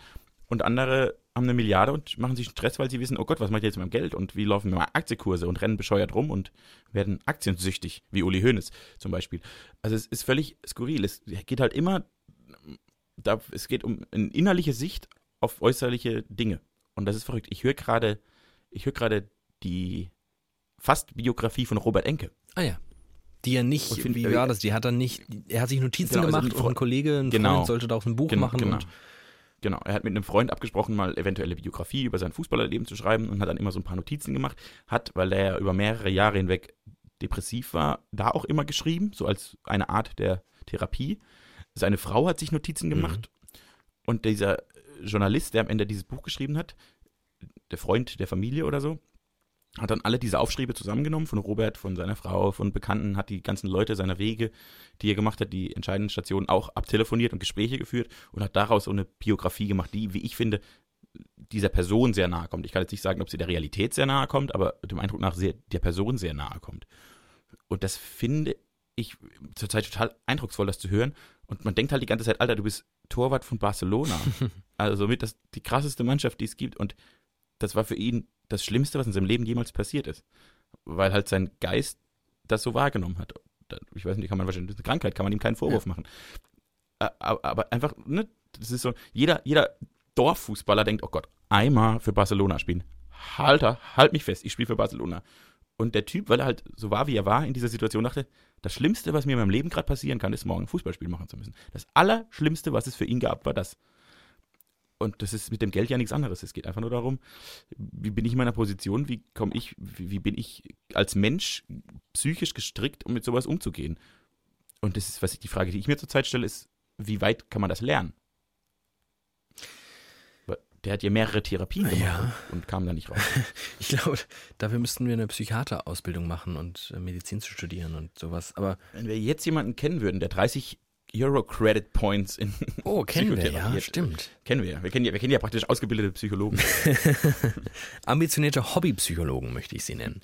Und andere haben eine Milliarde und machen sich Stress, weil sie wissen, oh Gott, was mache ich jetzt mit meinem Geld und wie laufen meine Aktienkurse und rennen bescheuert rum und werden aktiensüchtig, wie Uli Hoeneß zum Beispiel. Also es ist völlig skurril. Es geht halt immer, da, es geht um eine innerliche Sicht auf äußerliche Dinge. Und das ist verrückt. Ich höre gerade ich höre gerade die fast Biografie von Robert Enke. Ah ja. Die er nicht, find, wie war das? Die hat er nicht, er hat sich Notizen genau, also gemacht also und ein Kollege, ein genau, Freund sollte daraus ein Buch genau, machen. Genau. Genau, er hat mit einem Freund abgesprochen, mal eventuelle Biografie über sein Fußballerleben zu schreiben und hat dann immer so ein paar Notizen gemacht. Hat, weil er über mehrere Jahre hinweg depressiv war, da auch immer geschrieben, so als eine Art der Therapie. Seine Frau hat sich Notizen gemacht mhm. und dieser Journalist, der am Ende dieses Buch geschrieben hat, der Freund der Familie oder so, hat dann alle diese Aufschriebe zusammengenommen von Robert, von seiner Frau, von Bekannten, hat die ganzen Leute seiner Wege, die er gemacht hat, die entscheidenden Stationen auch abtelefoniert und Gespräche geführt und hat daraus so eine Biografie gemacht, die, wie ich finde, dieser Person sehr nahe kommt. Ich kann jetzt nicht sagen, ob sie der Realität sehr nahe kommt, aber dem Eindruck nach sehr, der Person sehr nahe kommt. Und das finde ich zurzeit total eindrucksvoll, das zu hören. Und man denkt halt die ganze Zeit, Alter, du bist Torwart von Barcelona. also somit das die krasseste Mannschaft, die es gibt. Und das war für ihn das Schlimmste, was in seinem Leben jemals passiert ist. Weil halt sein Geist das so wahrgenommen hat. Ich weiß nicht, kann man wahrscheinlich, das ist eine Krankheit, kann man ihm keinen Vorwurf ja. machen. Aber einfach, ne, das ist so, jeder, jeder Dorffußballer denkt, oh Gott, einmal für Barcelona spielen. Halter, halt mich fest, ich spiele für Barcelona. Und der Typ, weil er halt so war, wie er war in dieser Situation, dachte, das Schlimmste, was mir in meinem Leben gerade passieren kann, ist morgen ein Fußballspiel machen zu müssen. Das Allerschlimmste, was es für ihn gab, war das. Und das ist mit dem Geld ja nichts anderes. Es geht einfach nur darum, wie bin ich in meiner Position, wie komme ich, wie, wie, bin ich als Mensch psychisch gestrickt, um mit sowas umzugehen. Und das ist, was ich, die Frage, die ich mir zurzeit stelle, ist, wie weit kann man das lernen? Der hat ja mehrere Therapien gemacht ja. und, kam da nicht raus. Ich glaube, dafür müssten wir eine Psychiaterausbildung machen und äh, Medizin zu studieren und sowas. Aber wenn wir jetzt jemanden kennen würden, der 30 Euro Credit Points in Oh, kennen wir, ja, stimmt. Kennen wir. Wir kennen ja, wir kennen ja praktisch ausgebildete Psychologen. Ambitionierte Hobbypsychologen möchte ich sie nennen.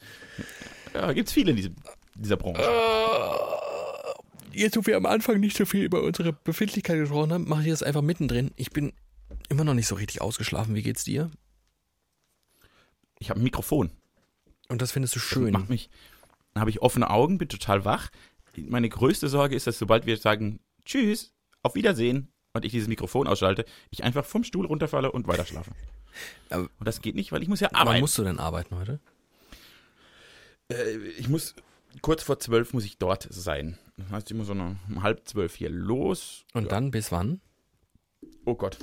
Ja, gibt es viele in diese, dieser Branche. Uh, jetzt, wo wir am Anfang nicht so viel über unsere Befindlichkeit gesprochen haben, mache ich das einfach mittendrin. Ich bin immer noch nicht so richtig ausgeschlafen. Wie geht's dir? Ich habe ein Mikrofon. Und das findest du schön. Das macht mich, dann habe ich offene Augen, bin total wach. Meine größte Sorge ist, dass sobald wir sagen, Tschüss, auf Wiedersehen und ich dieses Mikrofon ausschalte, ich einfach vom Stuhl runterfalle und weiter schlafe. und das geht nicht, weil ich muss ja arbeiten. Wann musst du denn arbeiten heute? Äh, ich muss, kurz vor zwölf muss ich dort sein. Das heißt, ich muss so um halb zwölf hier los. Und ja. dann bis wann? Oh Gott.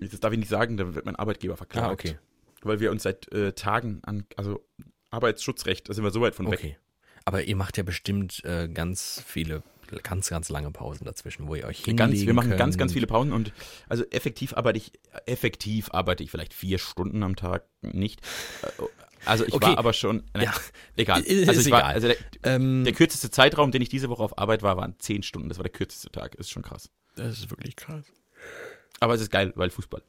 Das darf ich nicht sagen, dann wird mein Arbeitgeber verklagt. Ah, okay. weil wir uns seit äh, Tagen an, also Arbeitsschutzrecht, da sind wir so weit von weg. Okay. Aber ihr macht ja bestimmt äh, ganz viele, ganz, ganz lange Pausen dazwischen, wo ihr euch hinlegen Ganz, wir machen ganz, könnt. ganz viele Pausen und also effektiv arbeite ich, effektiv arbeite ich vielleicht vier Stunden am Tag nicht. Äh, Also ich Okay. war aber schon, ne, Ja. egal. Ist Also ich war, egal. also der, Ähm, der kürzeste Zeitraum, den ich diese Woche auf Arbeit war, waren zehn Stunden. Das war der kürzeste Tag. Ist schon krass. das ist wirklich krass. Aber es ist geil, weil Fußball.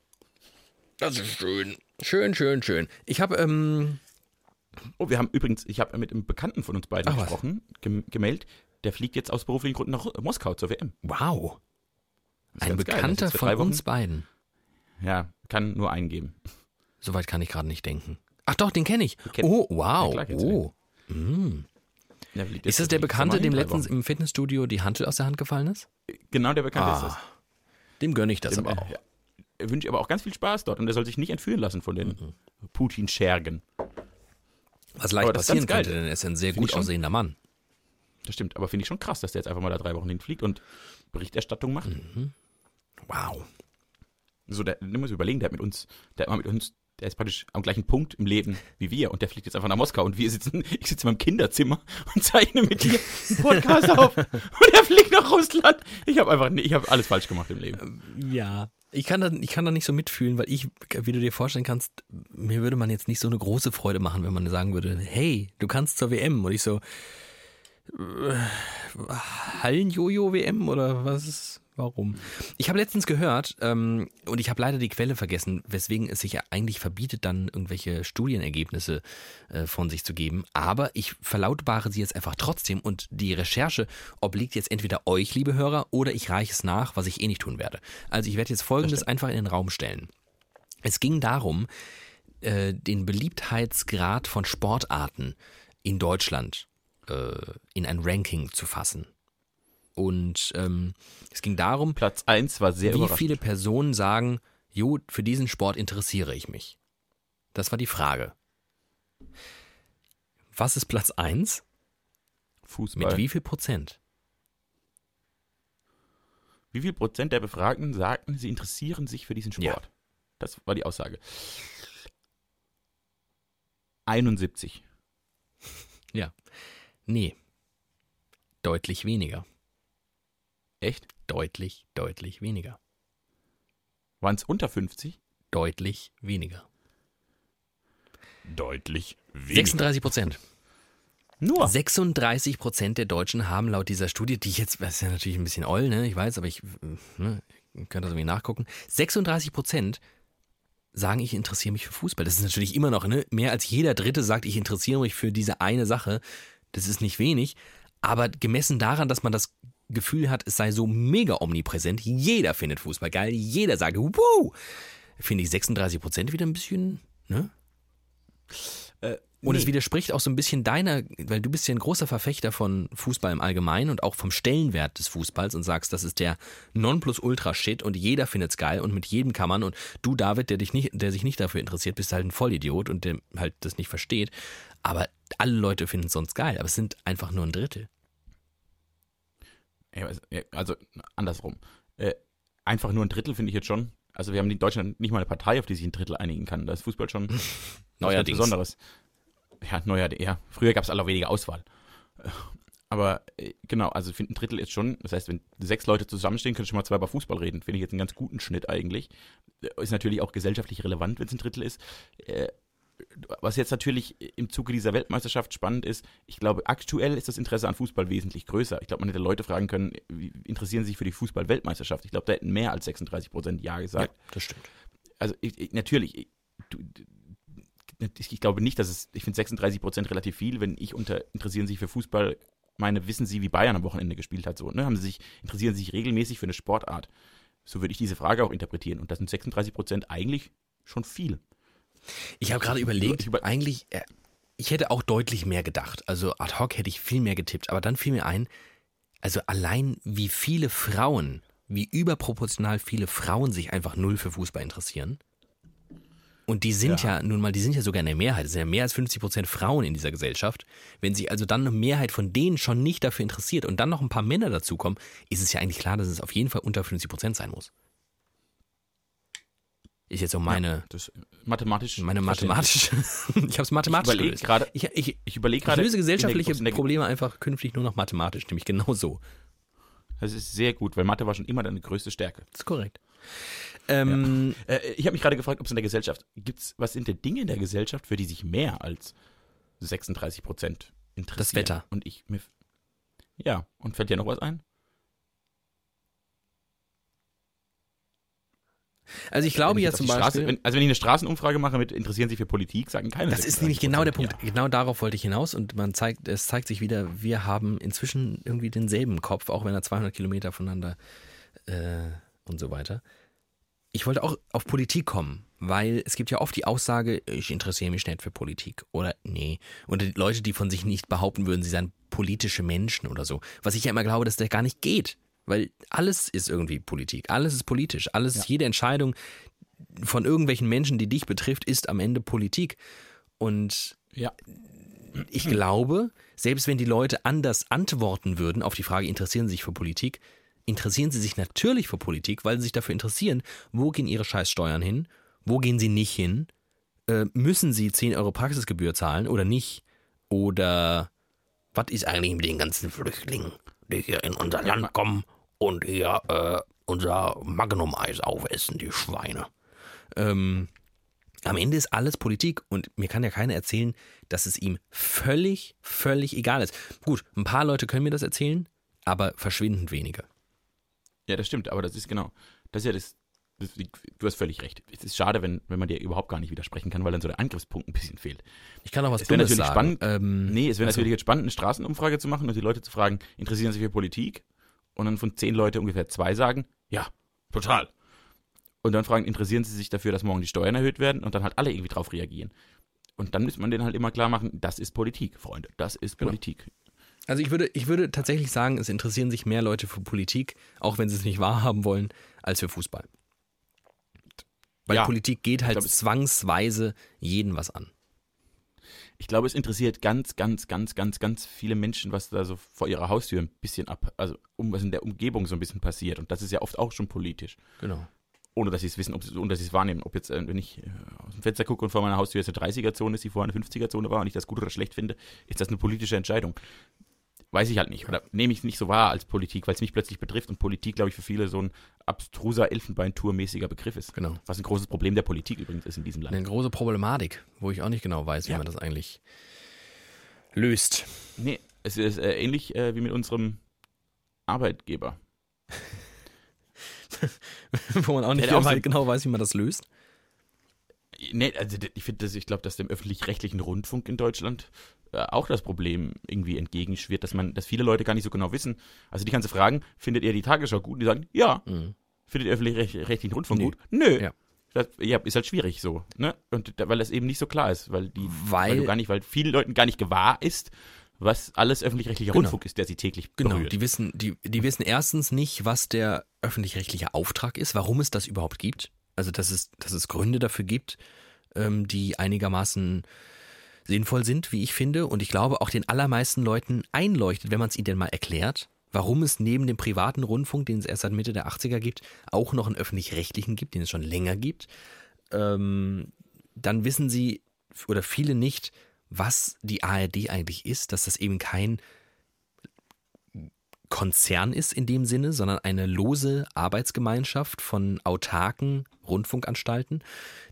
Das ist schön. Schön, schön, schön. Ich habe, ähm, Oh, wir haben übrigens, ich habe mit einem Bekannten von uns beiden Ach, gesprochen, gem gemeldet. Der fliegt jetzt aus beruflichen Gründen nach Moskau zur WM. wow, ein Bekannter von Wochen- uns beiden. Ja, kann nur eingeben. Soweit kann ich gerade nicht denken. Ach doch, den kenne ich. kennt- Oh, wow. Ja, klar oh. Mm. Jetzt Ist das der Bekannte, dem letztens im Fitnessstudio die Hantel aus der Hand gefallen ist? Genau der Bekannte ist das. Ah, Dem gönne ich das Dem, aber äh, auch. ja. Er wünscht aber auch ganz viel Spaß dort und er soll sich nicht entführen lassen von den Mhm. Putin-Schergen. Was leicht passieren könnte, denn er ist ein sehr Find gut ich aussehender Mann. Das stimmt, aber finde ich schon krass, dass der jetzt einfach mal da drei Wochen hinfliegt und Berichterstattung macht. Mhm. Wow. So, der, du musst überlegen, der hat mit uns, der hat mal mit uns, der ist praktisch am gleichen Punkt im Leben wie wir und der fliegt jetzt einfach nach Moskau und wir sitzen, ich sitze in meinem Kinderzimmer und zeichne mit dir einen Podcast auf und er fliegt nach Russland. Ich habe einfach, ich habe alles falsch gemacht im Leben. Ja. Ich kann, da, ich kann da nicht so mitfühlen, weil ich, wie du dir vorstellen kannst, mir würde man jetzt nicht so eine große Freude machen, wenn man sagen würde, hey, du kannst zur WM. Und ich so, Hallen-Jojo-WM oder was ist, warum? Ich habe letztens gehört, ähm, und ich habe leider die Quelle vergessen, weswegen es sich ja eigentlich verbietet, dann irgendwelche Studienergebnisse äh, von sich zu geben. Aber ich verlautbare sie jetzt einfach trotzdem und die Recherche obliegt jetzt entweder euch, liebe Hörer, oder ich reiche es nach, was ich eh nicht tun werde. Also ich werde jetzt Folgendes einfach in den Raum stellen. Es ging darum, äh, den Beliebtheitsgrad von Sportarten in Deutschland äh, in ein Ranking zu fassen. Und ähm, es ging darum, Platz 1 war sehr wie viele Personen sagen, jo, für diesen Sport interessiere ich mich. Das war die Frage. Was ist Platz 1? Fußball. Mit wie viel Prozent? Wie viel Prozent der Befragten sagten, sie interessieren sich für diesen Ja. Sport? Das war die Aussage. 71. Nee. Deutlich weniger. Echt? Deutlich, deutlich weniger. Waren es unter 50? Deutlich weniger. Deutlich 36 Prozent. Nur. 36 Prozent der Deutschen haben laut dieser Studie, die ich jetzt, das ist ja natürlich ein bisschen oll, ne, ich weiß, aber ich ne, ihr könnt das irgendwie nachgucken. 36 Prozent sagen, ich interessiere mich für Fußball. Das ist natürlich immer noch, ne, mehr als jeder Dritte sagt, ich interessiere mich für diese eine Sache. Das ist nicht wenig, aber gemessen daran, dass man das Gefühl hat, es sei so mega omnipräsent, jeder findet Fußball geil, jeder sagt, wow, finde ich 36 Prozent wieder ein bisschen, ne? Und es nee. widerspricht auch so ein bisschen deiner, weil du bist ja ein großer Verfechter von Fußball im Allgemeinen und auch vom Stellenwert des Fußballs und sagst, das ist der Nonplusultra-Shit und jeder findet's geil und mit jedem kann man und du, David, der dich nicht, der sich nicht dafür interessiert, bist halt ein Vollidiot und der halt das nicht versteht. Aber alle Leute finden es sonst geil, aber es sind einfach nur ein Drittel. Also- also andersrum. Äh, einfach nur ein Drittel finde ich jetzt schon. Also wir haben in Deutschland nicht mal eine Partei, auf die sich ein Drittel einigen kann. Da ist Fußball schon was Neuerdings. Besonderes. Ja, neuerdings. Ja. Früher gab es alle weniger Auswahl. Aber äh, genau, also ich finde ein Drittel ist schon, das heißt, wenn sechs Leute zusammenstehen, können schon mal zwei über Fußball reden. Finde ich jetzt einen ganz guten Schnitt eigentlich. Äh, Ist natürlich auch gesellschaftlich relevant, wenn es ein Drittel ist. Äh, was jetzt natürlich im Zuge dieser Weltmeisterschaft spannend ist, ich glaube, aktuell ist das Interesse an Fußball wesentlich größer. Ich glaube, man hätte Leute fragen können, wie interessieren Sie sich für die Fußball-Weltmeisterschaft? Ich glaube, da hätten mehr als 36 Prozent Ja gesagt. das stimmt. Also ich, ich, natürlich, ich, du, ich, glaube nicht, dass es, ich finde 36 Prozent relativ viel, wenn ich unter interessieren Sie sich für Fußball meine, wissen Sie, wie Bayern am Wochenende gespielt hat, so, ne? Haben Sie sich, interessieren Sie sich regelmäßig für eine Sportart? So würde ich diese Frage auch interpretieren. Und das sind 36 Prozent eigentlich schon viel. Ich habe gerade überlegt, über- eigentlich, äh, ich hätte auch deutlich mehr gedacht. Also ad hoc hätte ich viel mehr getippt. Aber dann fiel mir ein, also allein wie viele Frauen, wie überproportional viele Frauen sich einfach null für Fußball interessieren. Und die sind ja. Ja. nun mal, die sind ja sogar in der Mehrheit. Es sind ja mehr als 50 Prozent Frauen in dieser Gesellschaft. Wenn sich also dann eine Mehrheit von denen schon nicht dafür interessiert und dann noch ein paar Männer dazukommen, ist es ja eigentlich klar, dass es auf jeden Fall unter 50 Prozent sein muss. Ist jetzt so meine, Das mathematisch. meine mathematische. ich habe es Ich mathematisch überlege gelöst. gerade, Ich, ich, ich überlege ich gerade. löse gesellschaftliche Probleme einfach künftig nur noch mathematisch, nämlich genau so. Das ist sehr gut, weil Mathe war schon immer deine größte Stärke. Das ist korrekt. Ähm, Äh, ich habe mich gerade gefragt, ob es in der Gesellschaft gibt's, was sind denn Dinge in der Gesellschaft, für die sich mehr als 36 Prozent interessieren? Das Wetter. Und ich mir. Ja, und fällt dir noch was ein? Also ich glaube ja zum die Beispiel. Straße, wenn, also wenn ich eine Straßenumfrage mache mit interessieren Sie für Politik, sagen keine. Das ist 36%. nämlich genau der Punkt. Ja. Genau darauf wollte ich hinaus und man zeigt, es zeigt sich wieder, wir haben inzwischen irgendwie denselben Kopf, auch wenn er 200 Kilometer voneinander äh, und so weiter. Ich wollte auch auf Politik kommen, weil es gibt ja oft die Aussage, ich interessiere mich nicht für Politik oder nee. Und die Leute, die von sich nicht behaupten würden, sie seien politische Menschen oder so. Was ich ja immer glaube, dass das gar nicht geht. Weil alles ist irgendwie Politik, alles ist politisch, alles, jede Entscheidung von irgendwelchen Menschen, die dich betrifft, ist am Ende Politik. Und Ja. ich glaube, selbst wenn die Leute anders antworten würden auf die Frage, interessieren sie sich für Politik, interessieren sie sich natürlich für Politik, weil sie sich dafür interessieren, wo gehen ihre Scheißsteuern hin, wo gehen sie nicht hin, äh, müssen sie 10 Euro Praxisgebühr zahlen oder nicht, oder was ist eigentlich mit den ganzen Flüchtlingen, die hier in unser Land kommen und hier äh, unser Magnum-Eis aufessen, die Schweine. Ähm, am Ende ist alles Politik und mir kann ja keiner erzählen, dass es ihm völlig, völlig egal ist. Gut, ein paar Leute können mir das erzählen, aber verschwindend wenige. Ja, das stimmt, aber das ist genau. Das ist ja das. das du hast völlig recht. Es ist schade, wenn, wenn man dir überhaupt gar nicht widersprechen kann, weil dann so der Angriffspunkt ein bisschen fehlt. Ich kann auch was Es Dummes natürlich sagen. spannend. Ähm, Nee, es wäre also- natürlich jetzt spannend, eine Straßenumfrage zu machen und die Leute zu fragen, interessieren sie sich für Politik? Und dann von zehn Leute ungefähr zwei sagen, ja, total. Und dann fragen, interessieren sie sich dafür, dass morgen die Steuern erhöht werden? Und dann halt alle irgendwie drauf reagieren. Und dann müsste man denen halt immer klar machen, das ist Politik, Freunde. Das ist Genau. Politik. Also ich würde, ich würde tatsächlich sagen, es interessieren sich mehr Leute für Politik, auch wenn sie es nicht wahrhaben wollen, als für Fußball. Weil Ja. Politik geht halt glaub, zwangsweise jeden was an. Ich glaube, es interessiert ganz, ganz, ganz, ganz, ganz viele Menschen, was da so vor ihrer Haustür ein bisschen ab, also um was in der Umgebung so ein bisschen passiert. Und das ist ja oft auch schon politisch. Genau. Ohne dass sie es wissen, ob sie, ohne dass sie es wahrnehmen. Ob jetzt, äh, wenn ich äh, aus dem Fenster gucke und vor meiner Haustür jetzt eine 30er-Zone ist, die vorher eine 50er-Zone war und ich das gut oder schlecht finde, ist das eine politische Entscheidung. Weiß ich halt nicht. Oder nehme ich es nicht so wahr als Politik, weil es mich plötzlich betrifft und Politik, glaube ich, für viele so ein abstruser, Elfenbeintour-mäßiger Begriff ist. Genau. Was ein großes Problem der Politik übrigens ist in diesem Land. Eine große Problematik, wo ich auch nicht genau weiß, wie Ja. man das eigentlich löst. Nee, es ist äh, ähnlich äh, wie mit unserem Arbeitgeber. wo man auch nicht genau- so- genau weiß, wie man das löst. Nee, also ich finde, das- ich glaube, dass dem öffentlich-rechtlichen Rundfunk in Deutschland äh, auch das Problem irgendwie entgegenschwirrt, dass man, dass viele Leute gar nicht so genau wissen. Also die kannst du fragen, findet ihr die Tagesschau gut? Und die sagen, ja. Mhm. Findet ihr öffentlich-rechtlichen Rundfunk Nee. gut? Nö. Ja. Das, ja, ist halt schwierig so, ne? Und weil das eben nicht so klar ist, weil die, weil, Weil- du gar nicht, weil vielen Leuten gar nicht gewahr ist, was alles öffentlich-rechtlicher Genau. Rundfunk ist, der sie täglich Genau, berührt. die wissen, die, die wissen erstens nicht, was der öffentlich-rechtliche Auftrag ist, warum es das überhaupt gibt. Also, dass es, dass es Gründe dafür gibt, ähm, die einigermaßen sinnvoll sind, wie ich finde. Und ich glaube, auch den allermeisten Leuten einleuchtet, wenn man es ihnen denn mal erklärt, warum es neben dem privaten Rundfunk, den es erst seit Mitte der 80er gibt, auch noch einen öffentlich-rechtlichen gibt, den es schon länger gibt. Ähm, dann wissen sie oder viele nicht, was die ARD eigentlich ist, dass das eben kein Konzern ist in dem Sinne, sondern eine lose Arbeitsgemeinschaft von autarken Rundfunkanstalten.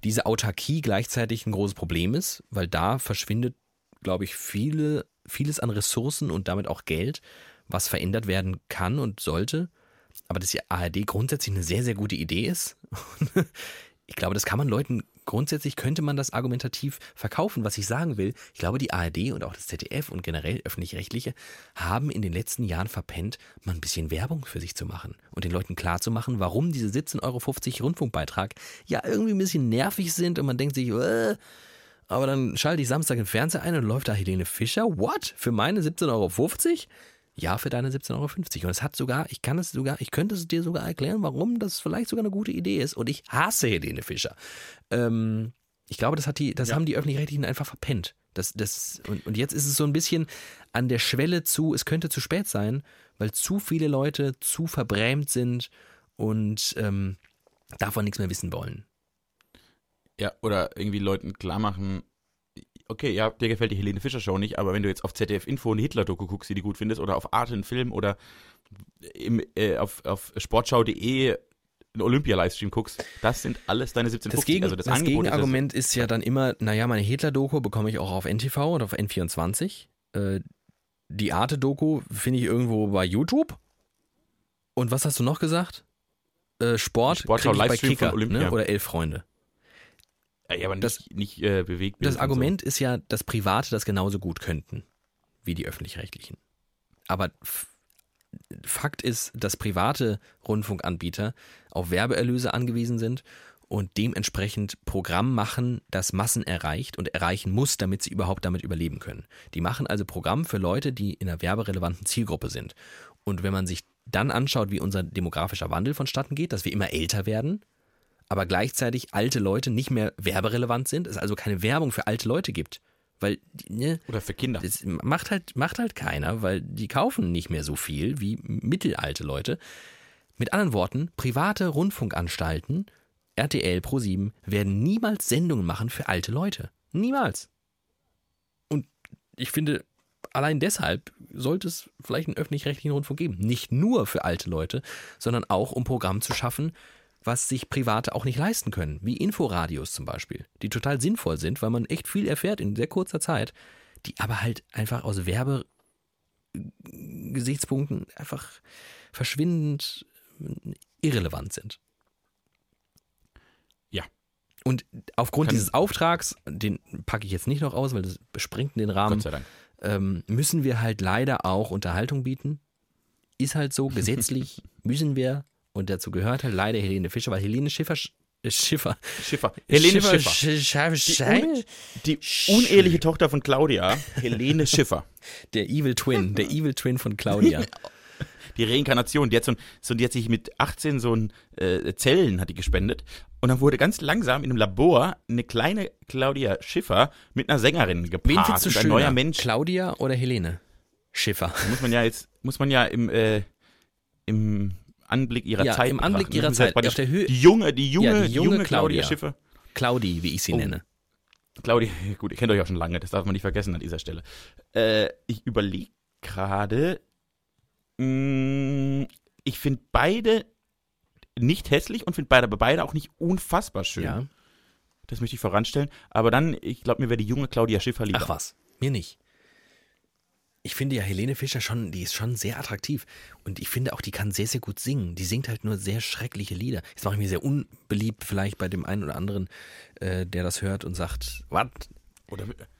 Diese Autarkie gleichzeitig ein großes Problem ist, weil da verschwindet, glaube ich, viele, vieles an Ressourcen und damit auch Geld, was verändert werden kann und sollte. Aber dass die ARD grundsätzlich eine sehr, sehr gute Idee ist. ich glaube, das kann man Leuten grundsätzlich könnte man das argumentativ verkaufen. Was ich sagen will, ich glaube, die ARD und auch das ZDF und generell öffentlich-rechtliche haben in den letzten Jahren verpennt, mal ein bisschen Werbung für sich zu machen und den Leuten klarzumachen, warum diese 17,50 Euro Rundfunkbeitrag ja irgendwie ein bisschen nervig sind und man denkt sich, äh, aber dann schalte ich Samstag den Fernseher ein und läuft da Helene Fischer. What? Für meine 17,50 Euro? Ja, für deine 17,50 Euro. Und es hat sogar, ich kann es sogar, ich könnte es dir sogar erklären, warum das vielleicht sogar eine gute Idee ist. Und ich hasse Helene Fischer. Ähm, ich glaube, das, hat die, das Ja. haben die Öffentlich-Rechtlichen einfach verpennt. Das, das, und, und jetzt ist es so ein bisschen an der Schwelle zu, es könnte zu spät sein, weil zu viele Leute zu verbrämt sind und ähm, davon nichts mehr wissen wollen. Ja, oder irgendwie Leuten klar machen, okay, ja, dir gefällt die Helene Fischer Show nicht, aber wenn du jetzt auf ZDF Info eine Hitler-Doku guckst, die du gut findest, oder auf Arte einen Film oder im, äh, auf, auf sportschau.de einen Olympia-Livestream guckst, das sind alles deine 17 Das, Gegen, also das, das Gegenargument ist, ist, ja dann immer, naja, meine Hitler-Doku bekomme ich auch auf NTV oder auf N24. Äh, die Arte-Doku finde ich irgendwo bei YouTube. Und was hast du noch gesagt? Äh, Sport, Sportschau bei Kicker ne? oder Elf Freunde. Ja, aber nicht, das, nicht äh, bewegt. Das Argument so. ist ja, dass Private das genauso gut könnten wie die öffentlich-rechtlichen. Aber Fakt ist, dass private Rundfunkanbieter auf Werbeerlöse angewiesen sind und dementsprechend Programm machen, das Massen erreicht und erreichen muss, damit sie überhaupt damit überleben können. Die machen also Programm für Leute, die in einer werberelevanten Zielgruppe sind. Und wenn man sich dann anschaut, wie unser demografischer Wandel vonstatten geht, dass wir immer älter werden, aber gleichzeitig alte Leute nicht mehr werberelevant sind, es also keine Werbung für alte Leute gibt. Weil, ne, Oder für Kinder. Das macht halt, macht halt keiner, weil die kaufen nicht mehr so viel wie mittelalte Leute. Mit anderen Worten, private Rundfunkanstalten, RTL Pro7, werden niemals Sendungen machen für alte Leute. Niemals. Und ich finde, allein deshalb sollte es vielleicht einen öffentlich-rechtlichen Rundfunk geben. Nicht nur für alte Leute, sondern auch, um Programm zu schaffen, was sich Private auch nicht leisten können, wie Inforadios zum Beispiel, die total sinnvoll sind, weil man echt viel erfährt in sehr kurzer Zeit, die aber halt einfach aus Werbegesichtspunkten einfach verschwindend irrelevant sind. Ja. Und aufgrund Kann dieses Auftrags, den packe ich jetzt nicht noch aus, weil das bespringt den Rahmen, Gott sei Dank. Ähm, müssen wir halt leider auch Unterhaltung bieten. Ist halt so, gesetzlich müssen wir und dazu gehört halt leider Helene Fischer, weil Helene Schiffer äh, Schiffer. Schiffer. Helene Schiffer. Schiffer. Die, un die uneheliche Tochter von Claudia, Helene Schiffer. Der Evil Twin, der Evil Twin von Claudia. Die Reinkarnation, die hat, so, so, die hat sich mit 18 so ein äh, Zellen hat die gespendet und dann wurde ganz langsam in einem Labor eine kleine Claudia Schiffer mit einer Sängerin gepaart. Wen du schöner, ein neuer Mensch. Claudia oder Helene Schiffer? muss man ja jetzt, muss man ja im, äh, im Anblick ihrer ja, Zeit. Im Anblick ihrer Zeit. Auf der Höhe. Die junge, die junge, ja, die junge, junge Claudia. Claudia Schiffer. Claudi, wie ich sie oh. nenne. Claudia, gut, ihr kennt euch auch schon lange, das darf man nicht vergessen an dieser Stelle. Äh, ich überlege gerade, mm, ich finde beide nicht hässlich und finde beide, aber beide auch nicht unfassbar schön. Ja. Das möchte ich voranstellen. Aber dann, ich glaube, mir wäre die junge Claudia Schiffer lieber. Ach was, mir nicht ich finde ja Helene Fischer schon, die ist schon sehr attraktiv. Und ich finde auch, die kann sehr, sehr gut singen. Die singt halt nur sehr schreckliche Lieder. Jetzt mache ich mir sehr unbeliebt vielleicht bei dem einen oder anderen, äh, der das hört und sagt, was?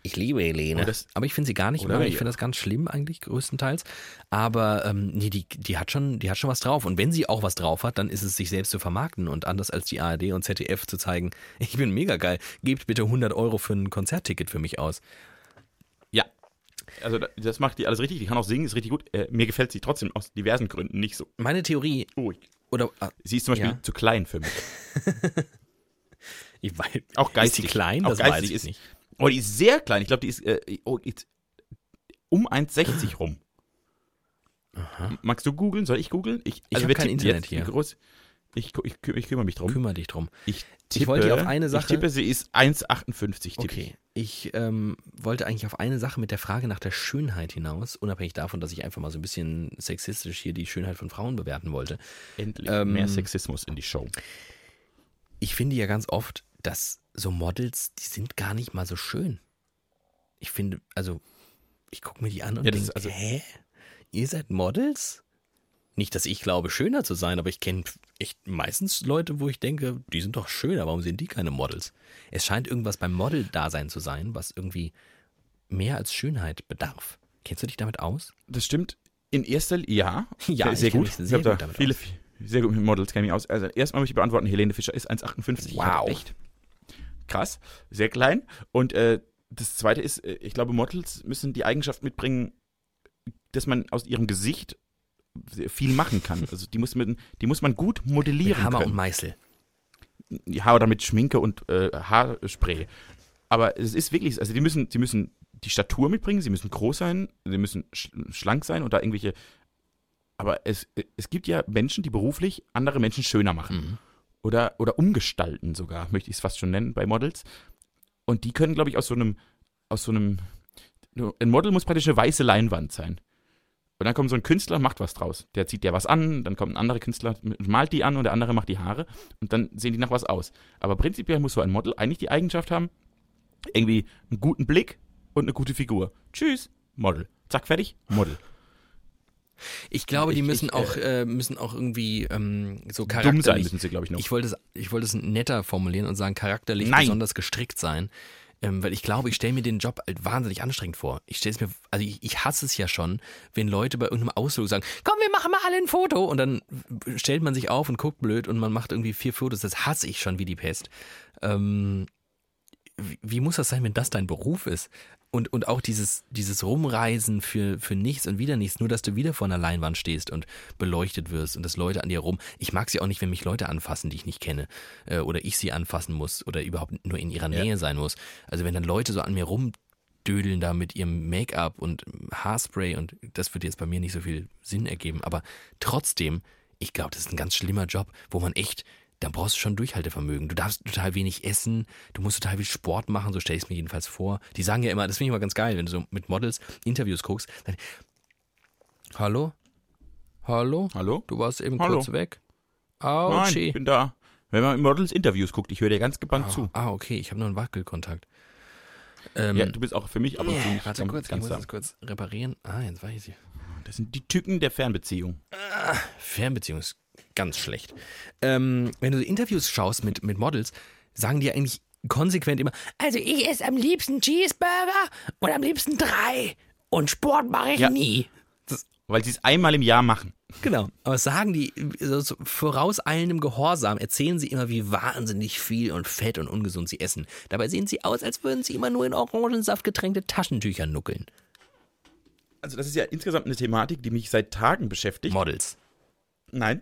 Ich liebe Helene. Das, aber ich finde sie gar nicht mal. Ich finde das ganz schlimm eigentlich, größtenteils. Aber ähm, nee, die, die, hat schon, die hat schon was drauf. Und wenn sie auch was drauf hat, dann ist es sich selbst zu vermarkten und anders als die ARD und ZDF zu zeigen, ich bin mega geil, gebt bitte 100 Euro für ein Konzertticket für mich aus. Also das macht die alles richtig, die kann auch singen, ist richtig gut. Äh, mir gefällt sie trotzdem aus diversen Gründen nicht so. Meine Theorie. Oh, oder, ah, sie ist zum Beispiel ja. zu klein für mich. ich weiß, auch geistig. Ist sie klein? Auch das geistig weiß ich ist, nicht. Oh, die ist sehr klein. Ich glaube, die ist äh, oh, um 1,60 rum. Aha. Magst du googeln? Soll ich googeln? Ich, also ich habe kein Internet hier. Groß, ich, ich, ich, kümmere mich drum. Kümmere dich drum. Ich, tippe, ich wollte auf eine Sache. Ich tippe, sie ist 1,58. Okay. Ich ähm, wollte eigentlich auf eine Sache mit der Frage nach der Schönheit hinaus, unabhängig davon, dass ich einfach mal so ein bisschen sexistisch hier die Schönheit von Frauen bewerten wollte. Endlich ähm, mehr Sexismus in die Show. Ich finde ja ganz oft, dass so Models, die sind gar nicht mal so schön. Ich finde, also, ich gucke mir die an und ja, denke, also, hä? Ihr seid Models? Nicht, dass ich glaube, schöner zu sein, aber ich kenne echt meistens Leute, wo ich denke, die sind doch schöner, warum sind die keine Models? Es scheint irgendwas beim Model-Dasein zu sein, was irgendwie mehr als Schönheit bedarf. Kennst du dich damit aus? Das stimmt. In erster Linie, ja. Ja, sehr gut. Sehr ich habe da viele, aus. sehr gut mit Models kenne ich aus. Also erstmal möchte ich beantworten, Helene Fischer ist 1,58. Wow. Echt krass, sehr klein. Und äh, das zweite ist, äh, ich glaube, Models müssen die Eigenschaft mitbringen, dass man aus ihrem Gesicht viel machen kann. Also die muss man, die muss man gut modellieren. Mit Hammer können. und Meißel. Ja, oder mit Schminke und äh, Haarspray. Aber es ist wirklich, also die müssen, die müssen die Statur mitbringen, sie müssen groß sein, sie müssen schlank sein und da irgendwelche. Aber es, es gibt ja Menschen, die beruflich andere Menschen schöner machen. Mhm. oder, oder umgestalten sogar, möchte ich es fast schon nennen, bei Models. Und die können, glaube ich, aus so einem, aus so einem, ein Model muss praktisch eine weiße Leinwand sein. Und dann kommt so ein Künstler, macht was draus. Der zieht dir was an, dann kommt ein anderer Künstler, malt die an und der andere macht die Haare und dann sehen die nach was aus. Aber prinzipiell muss so ein Model eigentlich die Eigenschaft haben, irgendwie einen guten Blick und eine gute Figur. Tschüss, Model. Zack, fertig, Model. Ich glaube, die Ich- müssen ich, auch äh, äh, müssen auch irgendwie ähm, so Dumm charakterlich. sein müssen sie, glaube ich, noch. Ich wollte es, ich wollte es netter formulieren und sagen charakterlich Nein. besonders gestrickt sein, ähm, weil ich glaube, ich stelle mir den Job halt wahnsinnig anstrengend vor. Ich stelle es mir, also ich, ich hasse es ja schon, wenn Leute bei irgendeinem Ausflug sagen, komm, wir machen mal alle ein Foto und dann stellt man sich auf und guckt blöd und man macht irgendwie vier Fotos. Das hasse ich schon wie die Pest. Ähm, wie, muss das sein, wenn das dein Beruf ist? Und, und auch dieses, dieses Rumreisen für, für nichts und wieder nichts, nur dass du wieder vor einer Leinwand stehst und beleuchtet wirst und dass Leute an dir rum. Ich mag sie auch nicht, wenn mich Leute anfassen, die ich nicht kenne. Äh, oder ich sie anfassen muss oder überhaupt nur in ihrer Ja. Nähe sein muss. Also wenn dann Leute so an mir rumdödeln da mit ihrem Make-up und Haarspray und das würde jetzt bei mir nicht so viel Sinn ergeben. Aber trotzdem, ich glaube, das ist ein ganz schlimmer Job, wo man echt dann brauchst du schon Durchhaltevermögen. Du darfst total wenig essen, du musst total viel Sport machen, so stelle ich es mir jedenfalls vor. Die sagen ja immer, das finde ich immer ganz geil, wenn du so mit Models Interviews guckst. Dann, Hallo? Hallo? Hallo? Du warst eben Hallo. kurz weg. Nein, Autschi. ich bin da. Wenn man in Models Interviews guckt, ich höre dir ganz gebannt zu. Ah, okay, ich habe nur einen Wackelkontakt. Ähm, Ja, du bist auch für mich ab und zu yeah, nicht warte ganz- kurz, ich ganz muss da. das kurz reparieren. Ah, jetzt weiß ich. Das sind die Tücken der Fernbeziehung. Fernbeziehung ist ganz schlecht. Ähm, wenn du Interviews schaust mit, mit Models, sagen die eigentlich konsequent immer, also ich esse am liebsten Cheeseburger und am liebsten drei. Und Sport mache ich Ja. nie. Das, Weil sie es einmal im Jahr machen. genau. Aber sagen die, so vorauseilendem Gehorsam erzählen sie immer, wie wahnsinnig viel und fett und ungesund sie essen. Dabei sehen sie aus, als würden sie immer nur in Orangensaft getränkte Taschentücher nuckeln. Also das ist ja insgesamt eine Thematik, die mich seit Tagen beschäftigt. Models. Nein.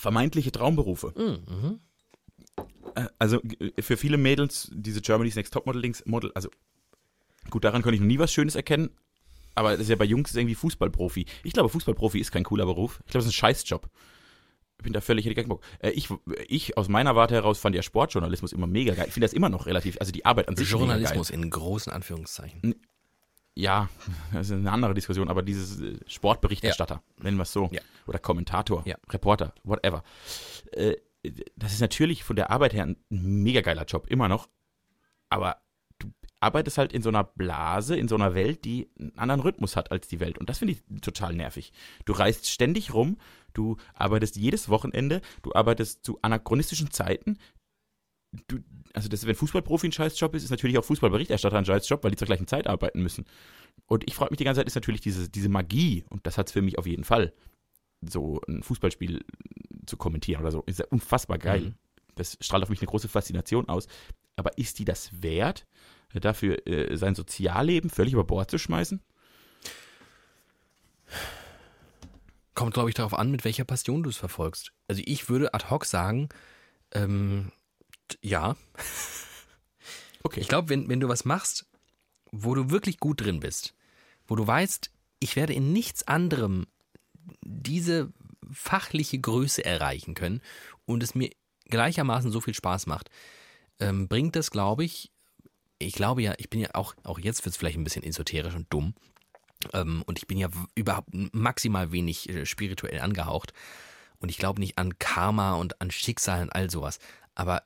Vermeintliche Traumberufe. Mhm. Äh, Also äh, für viele Mädels, diese Germany's Next Topmodel-Dings, Model, also gut, daran konnte ich noch nie was Schönes erkennen. Aber das ist ja bei Jungs ist irgendwie Fußballprofi. Ich glaube, Fußballprofi ist kein cooler Beruf. Ich glaube, das ist ein Scheißjob. Ich bin da völlig ich keinen Bock. Äh, ich, ich aus meiner Warte heraus fand ja Sportjournalismus immer mega geil. Ich finde das immer noch relativ, also die Arbeit an sich mega Journalismus in großen Anführungszeichen. Ja, das ist eine andere Diskussion, aber dieses äh, Sportberichterstatter, nennen wir es so, Ja. oder Kommentator, Ja. Reporter, whatever. Äh, das ist natürlich von der Arbeit her ein mega geiler Job, immer noch. Aber du arbeitest halt in so einer Blase, in so einer Welt, die einen anderen Rhythmus hat als die Welt. Und das finde ich total nervig. Du reist ständig rum, du arbeitest jedes Wochenende, du arbeitest zu anachronistischen Zeiten. Du, also das, wenn Fußballprofi ein Scheißjob ist, ist natürlich auch Fußballberichterstatter ein Scheißjob, weil die zur gleichen Zeit arbeiten müssen. Und ich frage mich die ganze Zeit, ist natürlich diese, diese Magie, und das hat es für mich auf jeden Fall, so ein Fußballspiel zu kommentieren oder so, ist ja unfassbar geil. Mhm. Das strahlt auf mich eine große Faszination aus. Aber ist die das wert, dafür äh, sein Sozialleben völlig über Bord zu schmeißen? Kommt, glaube ich, darauf an, mit welcher Passion du es verfolgst. Also ich würde ad hoc sagen, ähm, ja. Okay. Ich glaube, wenn, wenn du was machst, wo du wirklich gut drin bist, wo du weißt, ich werde in nichts anderem diese fachliche Größe erreichen können und es mir gleichermaßen so viel Spaß macht, ähm, bringt das, glaube ich, ich glaube ja, ich bin ja auch, auch jetzt wird es vielleicht ein bisschen esoterisch und dumm. Ähm, und ich bin ja überhaupt maximal wenig äh, spirituell angehaucht. Und ich glaube nicht an Karma und an Schicksal und all sowas. Aber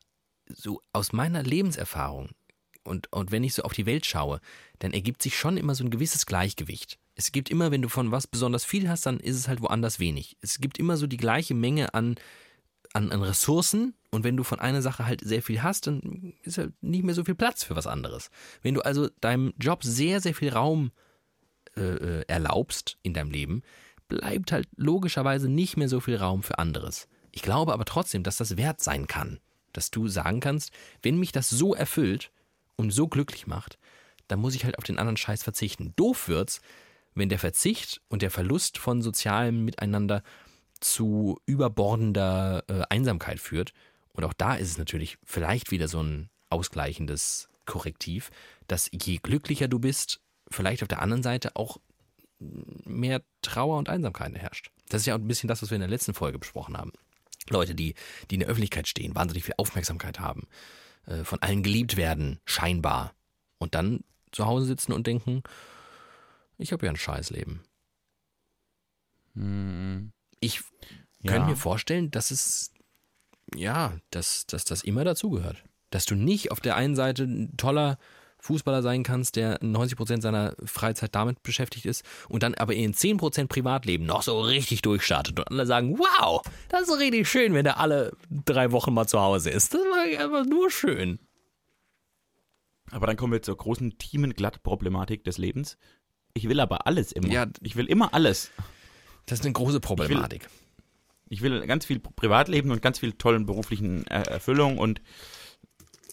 so aus meiner Lebenserfahrung und, und wenn ich so auf die Welt schaue, dann ergibt sich schon immer so ein gewisses Gleichgewicht. Es gibt immer, wenn du von was besonders viel hast, dann ist es halt woanders wenig. Es gibt immer so die gleiche Menge an, an, an Ressourcen und wenn du von einer Sache halt sehr viel hast, dann ist halt nicht mehr so viel Platz für was anderes. Wenn du also deinem Job sehr, sehr viel Raum äh, äh, erlaubst in deinem Leben, bleibt halt logischerweise nicht mehr so viel Raum für anderes. Ich glaube aber trotzdem, dass das wert sein kann, dass du sagen kannst, wenn mich das so erfüllt und so glücklich macht, dann muss ich halt auf den anderen Scheiß verzichten. Doof wird's, wenn der Verzicht und der Verlust von sozialem Miteinander zu überbordender äh, Einsamkeit führt. Und auch da ist es natürlich vielleicht wieder so ein ausgleichendes Korrektiv, dass je glücklicher du bist, vielleicht auf der anderen Seite auch mehr Trauer und Einsamkeit herrscht. Das ist ja auch ein bisschen das, was wir in der letzten Folge besprochen haben. Leute, die, die in der Öffentlichkeit stehen, wahnsinnig viel Aufmerksamkeit haben, äh, von allen geliebt werden, scheinbar. Und dann zu Hause sitzen und denken, ich habe ja ein Scheißleben. Hm, Ich Ja. könnte mir vorstellen, dass es, ja, dass, dass das immer dazugehört. Dass du nicht auf der einen Seite ein toller Fußballer sein kannst, der 90% seiner Freizeit damit beschäftigt ist und dann aber in 10% Privatleben noch so richtig durchstartet und alle sagen, wow, das ist richtig schön, wenn der alle drei Wochen mal zu Hause ist. Das war einfach nur schön. Aber dann kommen wir zur großen Teamenglatt-Problematik des Lebens. Ich will aber alles immer. Ja. Ich will immer alles. Das ist eine große Problematik. Ich will ganz viel Privatleben und ganz viel tollen beruflichen äh, Erfüllung und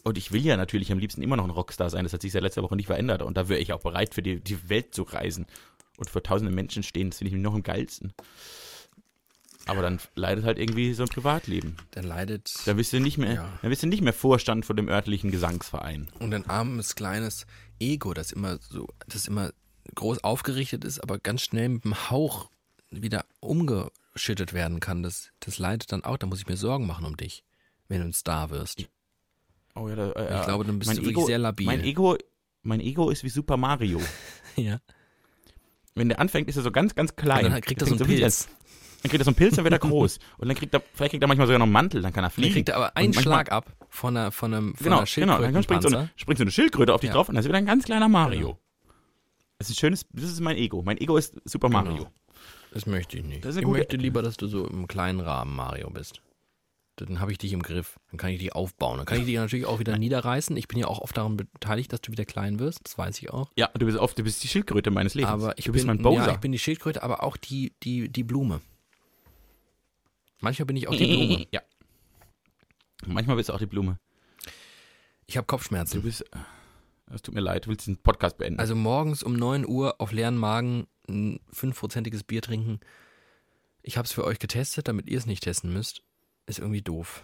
und ich will ja natürlich am liebsten immer noch ein Rockstar sein. Das hat sich seit letzter Woche nicht verändert. Und da wäre ich auch bereit, für die, die Welt zu reisen und vor tausenden Menschen stehen. Das finde ich noch am geilsten. Aber dann leidet halt irgendwie so ein Privatleben. Dann leidet Da bist du nicht mehr, Ja. dann bist du nicht mehr Vorstand von dem örtlichen Gesangsverein. Und ein armes, kleines Ego, das immer so, das immer groß aufgerichtet ist, aber ganz schnell mit dem Hauch wieder umgeschüttet werden kann. Das, das leidet dann auch. Da muss ich mir Sorgen machen um dich, wenn du ein Star wirst. Oh ja, da, äh, Ich glaube, dann bist mein du wirklich Ego, sehr labil. Mein Ego, mein Ego ist wie Super Mario. Ja. Wenn der anfängt, ist er so ganz, ganz klein. Und dann kriegt er so einen Pilz. an. Dann kriegt er so einen Pilz, dann wird er groß. Und dann kriegt er, vielleicht kriegt er manchmal sogar noch einen Mantel, dann kann er Dann fliegen. kriegt er aber einen manchmal- Schlag ab von einer, von einem, von Genau, einer genau. Dann springt so, eine, springt so eine Schildkröte auf dich Ja. drauf und dann ist er wieder ein ganz kleiner Mario. Genau. Das ist ein schönes, das ist mein Ego. Mein Ego ist Super Mario. Genau. Das möchte ich nicht. Ich möchte lieber, dass du so im kleinen Rahmen Mario bist. Dann habe ich dich im Griff. Dann kann ich dich aufbauen. Dann kann ich dich natürlich auch wieder niederreißen. Ich bin ja auch oft daran beteiligt, dass du wieder klein wirst. Das weiß ich auch. Ja, du bist oft, du bist die Schildkröte meines Lebens. Aber ich du bist bin, mein Bowser. Ja, ich bin die Schildkröte, aber auch die, die, die Blume. Manchmal bin ich auch die Blume. Ja. Manchmal bist du auch die Blume. Ich habe Du Kopfschmerzen. bist, es tut mir leid, du willst den Podcast beenden. Also morgens um 9 Uhr auf leeren Magen ein fünfprozentiges Bier trinken. Ich habe es für euch getestet, damit ihr es nicht testen müsst. Ist irgendwie doof.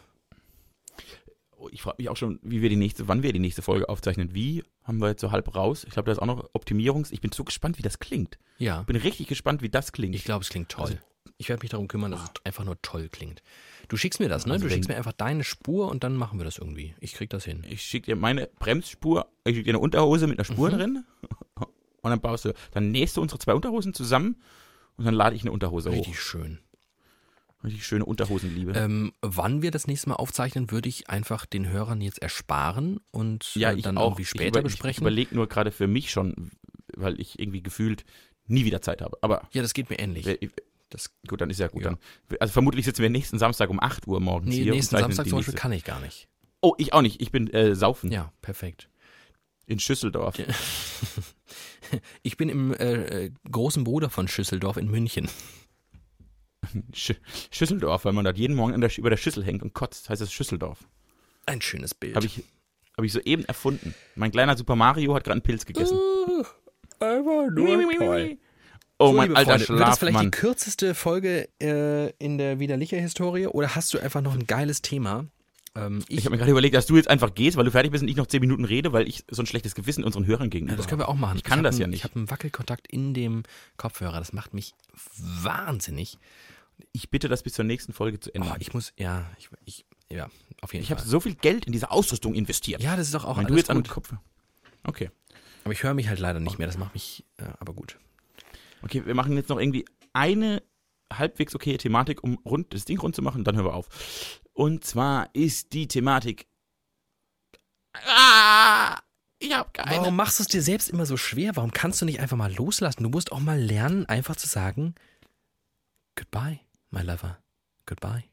Oh, ich frage mich auch schon, wie wir die nächste, wann wir die nächste Folge aufzeichnen. Wie haben wir jetzt so halb raus? Ich glaube, da ist auch noch Optimierungs. Ich bin so gespannt, wie das klingt. Ja, Ich bin richtig gespannt, wie das klingt. ich glaube, es klingt toll. Ich werde mich darum kümmern, dass es einfach nur toll klingt. Du schickst mir das, ne? Also Du schickst mir einfach deine Spur und dann machen wir das irgendwie. Ich krieg das hin. Ich schicke dir meine Bremsspur, ich schicke dir eine Unterhose mit einer Spur Mhm. drin und dann baust du, dann nähst du unsere zwei Unterhosen zusammen und dann lade ich eine Unterhose hoch. Richtig schön. Richtig schöne Unterhosenliebe. Ähm, wann wir das nächste Mal aufzeichnen, würde ich einfach den Hörern jetzt ersparen und ja, äh, ich dann auch. irgendwie Ich später über- besprechen. Ich überlege nur gerade für mich schon, weil ich irgendwie gefühlt nie wieder Zeit habe. Aber ja, das geht mir ähnlich. wer- das, gut, dann ist ja gut. Ja. Dann, also vermutlich sitzen wir nächsten Samstag um 8 Uhr morgens Nee, hier. nächsten Samstag zum Beispiel kann ich gar nicht. Oh, ich auch nicht. Ich bin äh, saufen Ja, perfekt. in Schüsseldorf. Ich bin im äh, äh, großen Bruder von Schüsseldorf in München. Sch Schüsseldorf, weil man dort jeden Morgen der, über der Schüssel hängt und kotzt, heißt es Schüsseldorf. Ein schönes Bild. Habe ich, hab ich soeben erfunden. Mein kleiner Super Mario hat gerade einen Pilz gegessen. Einfach Oh, So, mein alter Freunde, Wird das vielleicht die Schlafmann. kürzeste Folge äh, in der Widerlicher-Historie oder hast du einfach noch ein geiles Thema? Ähm, ich, Ich habe mir gerade überlegt, dass du jetzt einfach gehst, weil du fertig bist und ich noch 10 Minuten rede, weil ich so ein schlechtes Gewissen unseren Hörern gegenüber ja, das können wir auch machen. Ich kann hab das einen, ja nicht. Ich habe einen Wackelkontakt in dem Kopfhörer. Das macht mich wahnsinnig. Ich bitte das bis zur nächsten Folge zu Oh, ändern. ich muss, ja, ich, ich ja, auf jeden ich habe Fall. so viel Geld in diese Ausrüstung investiert. Ja, das ist doch auch Wenn du jetzt an den gut. Kopf. Okay. Aber ich höre mich halt leider nicht mehr. Das macht mich, ja, aber gut. Okay, wir machen jetzt noch irgendwie eine halbwegs okaye Thematik, um rund, das Ding rund zu machen, dann hören wir auf. Und zwar ist die Thematik. Ah, ich habe keine. Warum machst du es dir selbst immer so schwer? Warum kannst du nicht einfach mal loslassen? Du musst auch mal lernen, einfach zu sagen, goodbye, my lover, goodbye.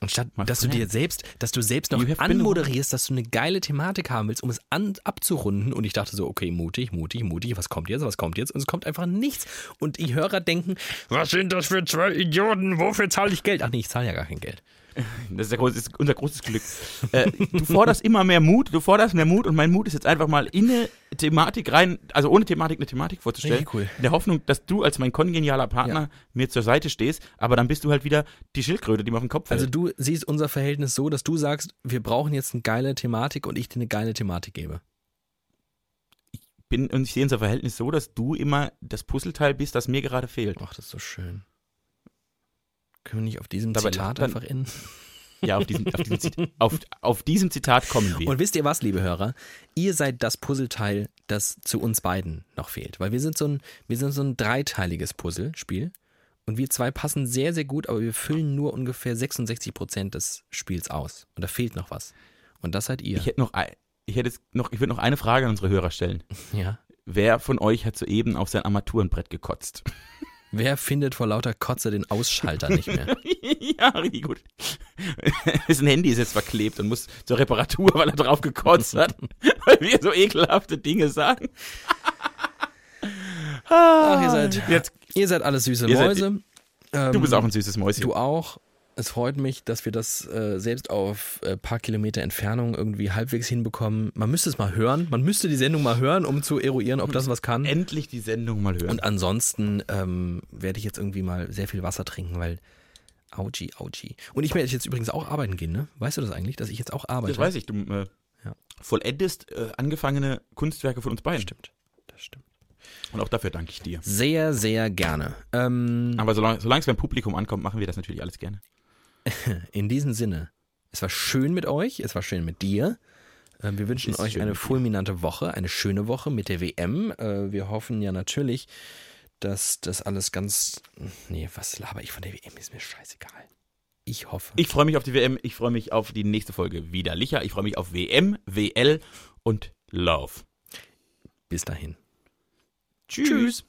Anstatt, My dass du dir friend. selbst, dass du selbst noch anmoderierst, dass du eine geile Thematik haben willst, um es an, abzurunden. Und ich dachte so, okay, mutig, mutig, mutig, was kommt jetzt, was kommt jetzt? Und es kommt einfach nichts. Und die Hörer denken, was sind das für zwei Idioten? Wofür zahle ich Geld? Ach nee, ich zahle ja gar kein Geld. Das ist, der große, ist unser großes Glück. äh, du forderst immer mehr Mut, du forderst mehr Mut und mein Mut ist jetzt einfach mal in eine Thematik rein, also ohne Thematik eine Thematik vorzustellen. Richtig cool. In der Hoffnung, dass du als mein kongenialer Partner Ja. mir zur Seite stehst, aber dann bist du halt wieder die Schildkröte, die mir auf den Kopf fällt. Also du siehst unser Verhältnis so, dass du sagst, wir brauchen jetzt eine geile Thematik und ich dir eine geile Thematik gebe. bin, und ich sehe unser Verhältnis so, dass du immer das Puzzleteil bist, das mir gerade fehlt. Ach, das ist so schön. Können wir nicht auf diesem Dabei- Zitat dann- einfach enden? Ja, auf diesem, auf, diesem auf, auf diesem Zitat kommen wir. Und wisst ihr was, liebe Hörer? Ihr seid das Puzzleteil, das zu uns beiden noch fehlt. Weil wir sind so ein, wir sind so ein dreiteiliges Puzzlespiel. Und wir zwei passen sehr, sehr gut, aber wir füllen nur ungefähr 66 Prozent des Spiels aus. Und da fehlt noch was. Und das seid ihr. Ich hätte noch, ich hätte noch, ich würde noch eine Frage an unsere Hörer stellen. ja. Wer von euch hat soeben auf sein Armaturenbrett gekotzt? Wer findet vor lauter Kotze den Ausschalter nicht mehr? ja, richtig gut. Dessen Handy ist jetzt verklebt und muss zur Reparatur, weil er drauf gekotzt hat, weil wir so ekelhafte Dinge sagen. Ach, ihr seid, Jetzt, ihr seid alles süße Ihr seid- Mäuse. Ähm, du bist auch ein süßes Mäuschen. Du auch. Es freut mich, dass wir das äh, selbst auf ein paar Kilometer Entfernung irgendwie halbwegs hinbekommen. Man müsste es mal hören. Man müsste die Sendung mal hören, um zu eruieren, ob das was kann. Endlich die Sendung mal hören. Und ansonsten ähm, werde ich jetzt irgendwie mal sehr viel Wasser trinken, weil Auji, Auji. Und ich werde jetzt übrigens auch arbeiten gehen, ne? Weißt du das eigentlich, dass ich jetzt auch arbeite? das weiß ich, du äh, Ja. vollendest äh, angefangene Kunstwerke von uns beiden. Stimmt. Das stimmt. Und auch dafür danke ich dir. Sehr, sehr gerne. Ähm, Aber solange es beim Publikum ankommt, machen wir das natürlich alles gerne. in diesem Sinne, es war schön mit euch, es war schön mit dir. Äh, Wir wünschen euch eine fulminante Woche, eine schöne Woche mit der WM. Äh, Wir hoffen ja natürlich, dass das alles ganz. Nee, was laber ich von der WM? Ist mir scheißegal. Ich hoffe. Ich freue mich auf die WM, ich freue mich auf die nächste Folge wieder. Licher, ich freue mich auf WM, WL und Love. Bis dahin. Tschüss.